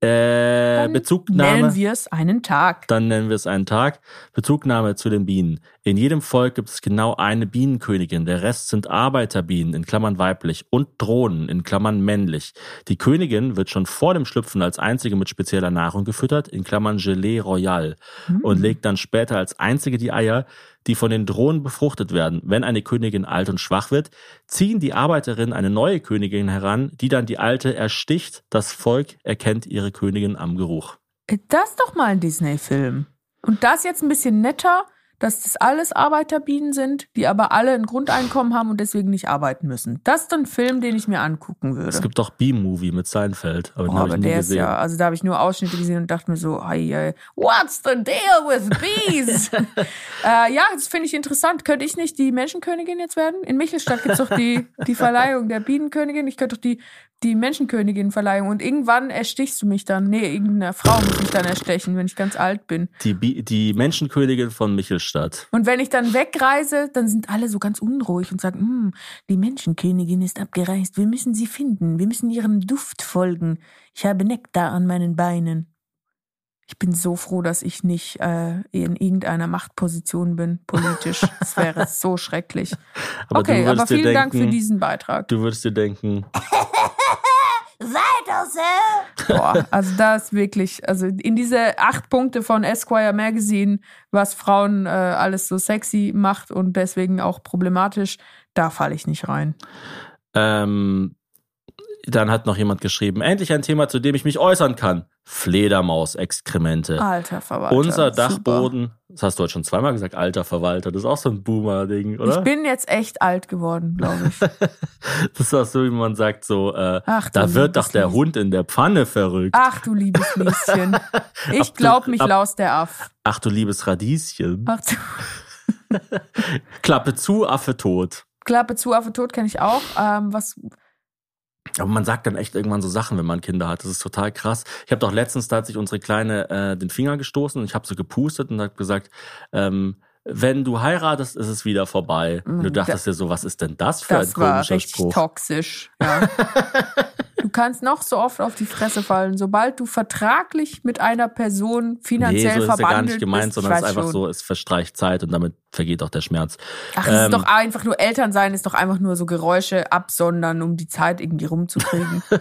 Äh, Dann Bezugnahme. Nennen wir es einen Tag. Dann nennen wir es einen Tag. Bezugnahme zu den Bienen. In jedem Volk gibt es genau eine Bienenkönigin. Der Rest sind Arbeiterbienen, in Klammern weiblich, und Drohnen, in Klammern männlich. Die Königin wird schon vor dem Schlüpfen als einzige mit spezieller Nahrung gefüttert, in Klammern Gelee Royal, und legt dann später als einzige die Eier, die von den Drohnen befruchtet werden. Wenn eine Königin alt und schwach wird, ziehen die Arbeiterinnen eine neue Königin heran, die dann die alte ersticht. Das Volk erkennt ihre Königin am Geruch. Das ist doch mal ein Disney-Film. Und das jetzt ein bisschen netter, dass das alles Arbeiterbienen sind, die aber alle ein Grundeinkommen haben und deswegen nicht arbeiten müssen. Das ist ein Film, den ich mir angucken würde. Es gibt doch B-Movie mit Seinfeld, aber den Boah, habe ich nie gesehen. ja, also da habe ich nur Ausschnitte gesehen und dachte mir so, ei, ei, what's the deal with bees? äh, ja, das finde ich interessant. Könnte ich nicht die Menschenkönigin jetzt werden? In Michelstadt gibt's doch die, die Verleihung der Bienenkönigin. Ich könnte doch die, die Menschenkönigin-Verleihung. Und irgendwann erstichst du mich dann. Nee, irgendeine Frau muss mich dann erstechen, wenn ich ganz alt bin. Die, Bi die Menschenkönigin von Michelstadt. Und wenn ich dann wegreise, dann sind alle so ganz unruhig und sagen, "Hm, die Menschenkönigin ist abgereist, wir müssen sie finden, wir müssen ihrem Duft folgen. Ich habe Nektar an meinen Beinen. Ich bin so froh, dass ich nicht äh, in irgendeiner Machtposition bin, politisch. Das wäre so schrecklich. Aber okay, aber vielen Dank denken, für diesen Beitrag. Du würdest dir denken, Boah, also da ist wirklich, also in diese acht Punkte von Esquire Magazine, was Frauen äh, alles so sexy macht und deswegen auch problematisch, da falle ich nicht rein. ähm, dann hat noch jemand geschrieben, endlich ein Thema, zu dem ich mich äußern kann. Fledermaus-Exkremente. Alter Verwalter. Unser super. Dachboden, das hast du heute schon zweimal gesagt, alter Verwalter, das ist auch so ein Boomer-Ding, Ich oder? bin jetzt echt alt geworden, glaube ich. Das ist auch so, wie man sagt, so, äh, Ach, da wird doch der. Hund in der Pfanne verrückt. Ach du liebes Lieschen. Ich Ab du- glaub mich ab- laus der Aff. Ach du liebes Radieschen. Ach du. Klappe zu, Affe tot. Klappe zu, Affe tot kenne ich auch. Ähm, was, Aber man sagt dann echt irgendwann so Sachen, wenn man Kinder hat. Das ist total krass. Ich habe doch letztens, da hat sich unsere Kleine äh, den Finger gestoßen und ich habe so gepustet und habe gesagt, ähm, wenn du heiratest, ist es wieder vorbei. Und du Mm, dachtest dir so, was ist denn das für das ein war komischer richtig Spruch? toxisch. Ja. du kannst noch so oft auf die Fresse fallen. Sobald du vertraglich mit einer Person Nee, finanziell so ist es ja verbandelt gar nicht gemeint, bist, sondern es ist einfach schon. so, es verstreicht Zeit und damit vergeht auch der Schmerz. Ach, es ist Ähm, doch einfach nur Eltern sein, ist doch einfach nur so Geräusche absondern, um die Zeit irgendwie rumzukriegen.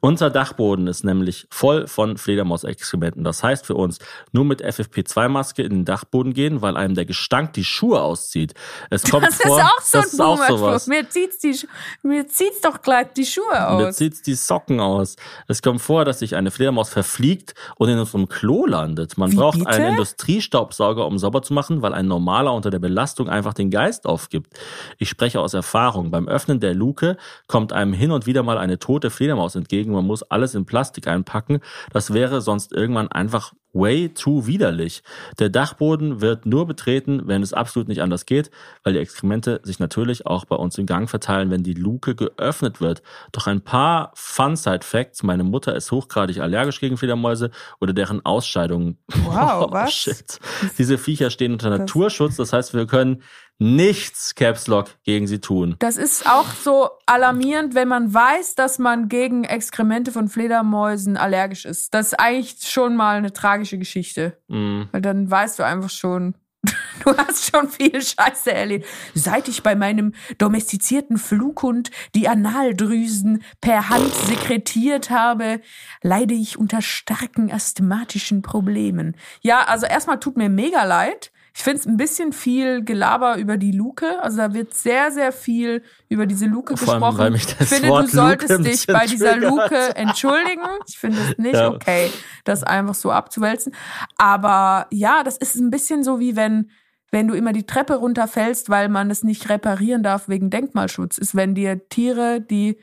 Unser Dachboden ist nämlich voll von Fledermausexkrementen. Das heißt für uns, nur mit FFP2-Maske in den Dachboden gehen, weil einem der Gestank die Schuhe auszieht. Es kommt Das vor, ist auch so das ein ist auch Boomer-Spruch. sowas. Mir zieht's, die, mir zieht's doch gleich die Schuhe Mir aus. zieht's die Socken aus. Es kommt vor, dass sich eine Fledermaus verfliegt und in unserem Klo landet. Man Wie braucht bitte? einen Industriestaubsauger, um sauber zu machen, weil ein normaler unter der Belastung einfach den Geist aufgibt. Ich spreche aus Erfahrung. Beim Öffnen der Luke kommt einem hin und wieder mal eine tote Fledermaus entgegen. Man muss alles in Plastik einpacken. Das wäre sonst irgendwann einfach way too widerlich. Der Dachboden wird nur betreten, wenn es absolut nicht anders geht, weil die Exkremente sich natürlich auch bei uns im Gang verteilen, wenn die Luke geöffnet wird. Doch ein paar Fun-Side-Facts. Meine Mutter ist hochgradig allergisch gegen Fledermäuse oder deren Ausscheidungen. Wow, Oh, was? Shit. Diese Viecher stehen unter Naturschutz. Das heißt, wir können nichts Caps Lock gegen sie tun. Das ist auch so alarmierend, wenn man weiß, dass man gegen Exkremente von Fledermäusen allergisch ist. Das ist eigentlich schon mal eine tragische Geschichte. Mm. Weil dann weißt du einfach schon, du hast schon viel Scheiße erlebt. Seit ich bei meinem domestizierten Flughund die Analdrüsen per Hand sekretiert habe, leide ich unter starken asthmatischen Problemen. Ja, also erstmal tut mir mega leid. Ich finde es ein bisschen viel Gelaber über die Luke. Also da wird sehr, sehr viel über diese Luke Vor allem, gesprochen. das ich finde, Wort du solltest dich bei dieser. Luke entschuldigen. Ich finde es nicht Ja. okay, das einfach so abzuwälzen. Aber ja, das ist ein bisschen so wie wenn, wenn du immer die Treppe runterfällst, weil man es nicht reparieren darf wegen Denkmalschutz. Ist, wenn dir Tiere, die,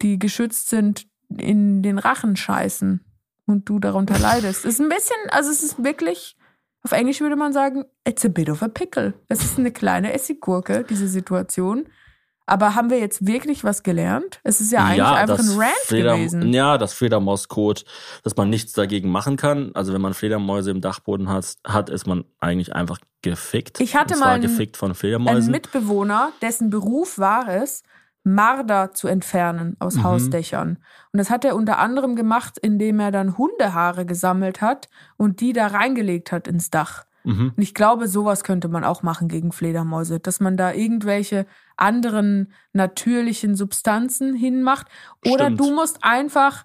die geschützt sind, in den Rachen scheißen und du darunter leidest. Ist ein bisschen, also es ist wirklich, auf Englisch würde man sagen, it's a bit of a pickle. Es ist eine kleine Essiggurke, diese Situation. Aber haben wir jetzt wirklich was gelernt? Es ist ja eigentlich einfach das ein Rant Fleder- gewesen. Ja, das Fledermauscode, dass man nichts dagegen machen kann. Also wenn man Fledermäuse im Dachboden hat, hat ist man eigentlich einfach gefickt. Ich hatte mal einen- gefickt von Fledermäusen. Mitbewohner, dessen Beruf war es, Marder zu entfernen aus Mhm. Hausdächern. Und das hat er unter anderem gemacht, indem er dann Hundehaare gesammelt hat und die da reingelegt hat ins Dach. Mhm. Und ich glaube, sowas könnte man auch machen gegen Fledermäuse, dass man da irgendwelche anderen natürlichen Substanzen hinmacht. Oder Stimmt. du musst einfach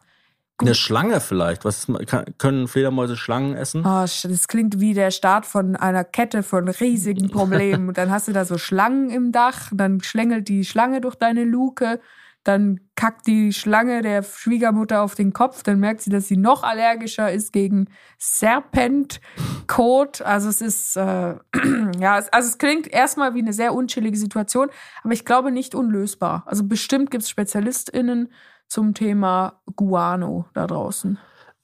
Eine Schlange vielleicht. Was kann, können Fledermäuse Schlangen essen? Oh, das klingt wie der Start von einer Kette von riesigen Problemen. Und dann hast du da so Schlangen im Dach, dann schlängelt die Schlange durch deine Luke, dann kackt die Schlange der Schwiegermutter auf den Kopf, dann merkt sie, dass sie noch allergischer ist gegen Serpentkot. Also es ist, äh, ja, also es klingt erstmal wie eine sehr unchillige Situation, aber ich glaube nicht unlösbar. Also bestimmt gibt es SpezialistInnen zum Thema Guano da draußen.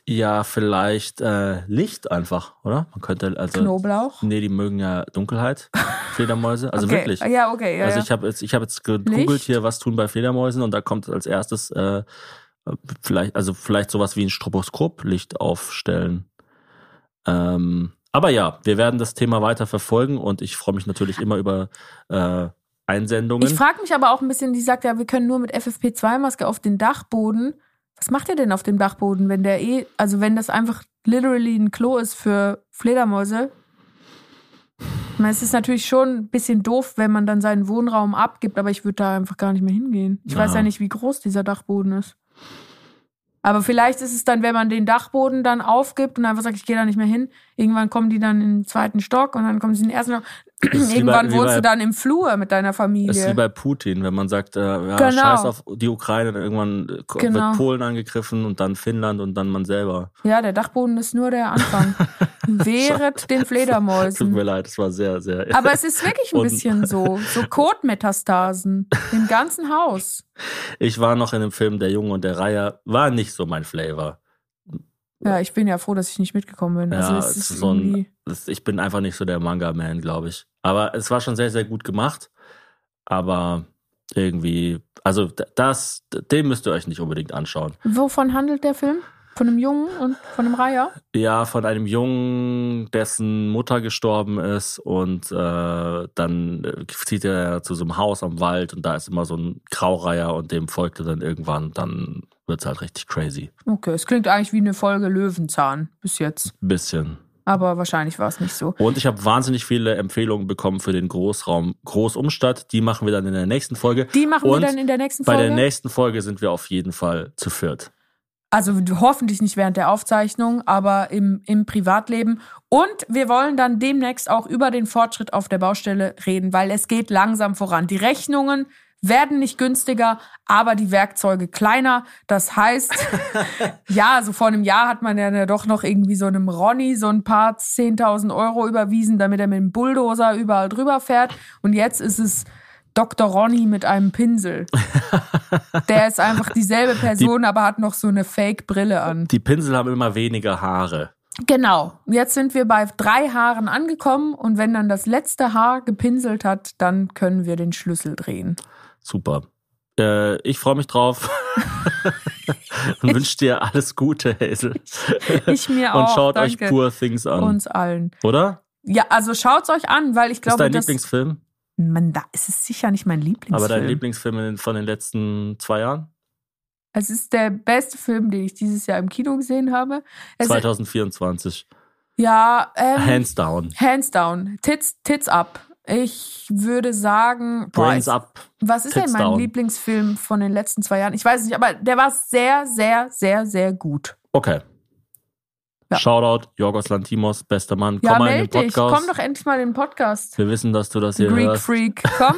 Ja, vielleicht äh, Licht einfach, oder? Man könnte also. Knoblauch. Nee, die mögen ja Dunkelheit. Fledermäuse. Also okay. wirklich. Ja, okay. Ja, also ich habe jetzt, ich habe jetzt gegoogelt Licht? hier, was tun bei Fledermäusen und da kommt als erstes äh, vielleicht, also vielleicht sowas wie ein Stroboskoplicht aufstellen. Ähm, aber ja, wir werden das Thema weiter verfolgen und ich freue mich natürlich immer über äh, Einsendungen. Ich frage mich aber auch ein bisschen, die sagt ja, wir können nur mit FFP2-Maske auf den Dachboden. Was macht ihr denn auf dem Dachboden, wenn der eh, also wenn das einfach literally ein Klo ist für Fledermäuse? Ich meine, es ist natürlich schon ein bisschen doof, wenn man dann seinen Wohnraum abgibt, aber ich würde da einfach gar nicht mehr hingehen. Ich weiß Ja. ja nicht, wie groß dieser Dachboden ist. Aber vielleicht ist es dann, wenn man den Dachboden dann aufgibt und einfach sagt, ich gehe da nicht mehr hin, irgendwann kommen die dann in den zweiten Stock und dann kommen sie in den ersten Stock. Bei- Irgendwann wohnst du dann im Flur mit deiner Das ist wie Familie. bei Putin, wenn man sagt, äh, ja, Genau. scheiß auf die Ukraine, dann irgendwann äh, Genau. wird Polen angegriffen und dann Finnland und dann man selber. Ja, der Dachboden ist nur der Anfang. Wehret den Tut mir Fledermäusen. leid, es war sehr, sehr. Aber es ist wirklich ein bisschen so. So Kotmetastasen im ganzen Haus. Ich war noch in dem Film Der Junge und der Reiher, war nicht so mein Flavor. Ja, ich bin ja froh, dass ich nicht mitgekommen bin. Also ja, ist so ein, das, ich bin einfach nicht so der Manga-Man, glaube ich. Aber es war schon sehr, sehr gut gemacht. Aber irgendwie, also das, den müsst ihr euch nicht unbedingt anschauen. Wovon handelt der Film? Von einem Jungen und von einem Reiher? Ja, von einem Jungen, dessen Mutter gestorben ist und äh, dann äh, zieht er zu so einem Haus am Wald und da ist immer so ein Graureiher und dem folgte dann irgendwann, dann wird's halt richtig crazy. Okay, es klingt eigentlich wie eine Folge Löwenzahn bis jetzt. Ein bisschen. Aber wahrscheinlich war es nicht so. Und ich habe wahnsinnig viele Empfehlungen bekommen für den Großraum Großumstadt. Die machen wir dann in der nächsten Folge. Die machen und wir dann in der nächsten Bei Folge. der nächsten Folge sind wir auf jeden Fall zu viert. Also hoffentlich nicht während der Aufzeichnung, aber im, im Privatleben. Und wir wollen dann demnächst auch über den Fortschritt auf der Baustelle reden, weil es geht langsam voran. Die Rechnungen werden nicht günstiger, aber die Werkzeuge kleiner. Das heißt, ja, so vor einem Jahr hat man ja doch noch irgendwie so einem Ronny so ein paar 10.000 Euro überwiesen, damit er mit dem Bulldozer überall drüber fährt. Und jetzt ist es Dr. Ronny mit einem Pinsel. Der ist einfach dieselbe Person, aber hat noch so eine Fake-Brille an. Die Pinsel haben immer weniger Haare. Genau. Jetzt sind wir bei drei Haaren angekommen und wenn dann das letzte Haar gepinselt hat, dann können wir den Schlüssel drehen. Super. Äh, ich freue mich drauf. und wünsche dir alles Gute, Hazel. Ich mir Und auch. schaut danke. euch Poor Things an. Uns allen. Oder? Ja, also schaut's euch an, weil ich ist glaube, dein das, Lieblingsfilm? man, da ist es sicher nicht mein Lieblingsfilm. Aber dein Lieblingsfilm in- von den letzten zwei Jahren? Es ist der beste Film, den ich dieses Jahr im Kino gesehen habe. Es 2024. ja, ähm, Hands down. hands down. Tits, Tits up. Ich würde sagen, Brains up. was ist denn mein down. Lieblingsfilm von den letzten zwei Jahren? Ich weiß es nicht, aber der war sehr, sehr, sehr, sehr gut. Okay. Ja. Shoutout, Jorgos Lantimos, bester Mann. Ja, Komm mal in den meld dich. Podcast. Komm doch endlich mal in den Podcast. Wir wissen, dass du das hier Greek hörst. Freak, komm.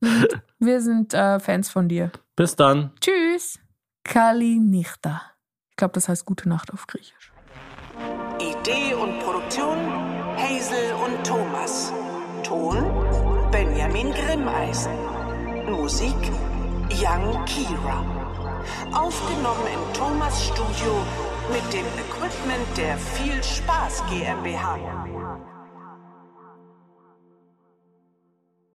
Wir sind äh, Fans von dir. Bis dann. Tschüss. Kalinichta. Ich glaube, das heißt gute Nacht auf Griechisch. Idee und Benjamin Grimmeisen. Musik Young Kira. Aufgenommen in Thomas Studio mit dem Equipment der Viel Spaß GmbH.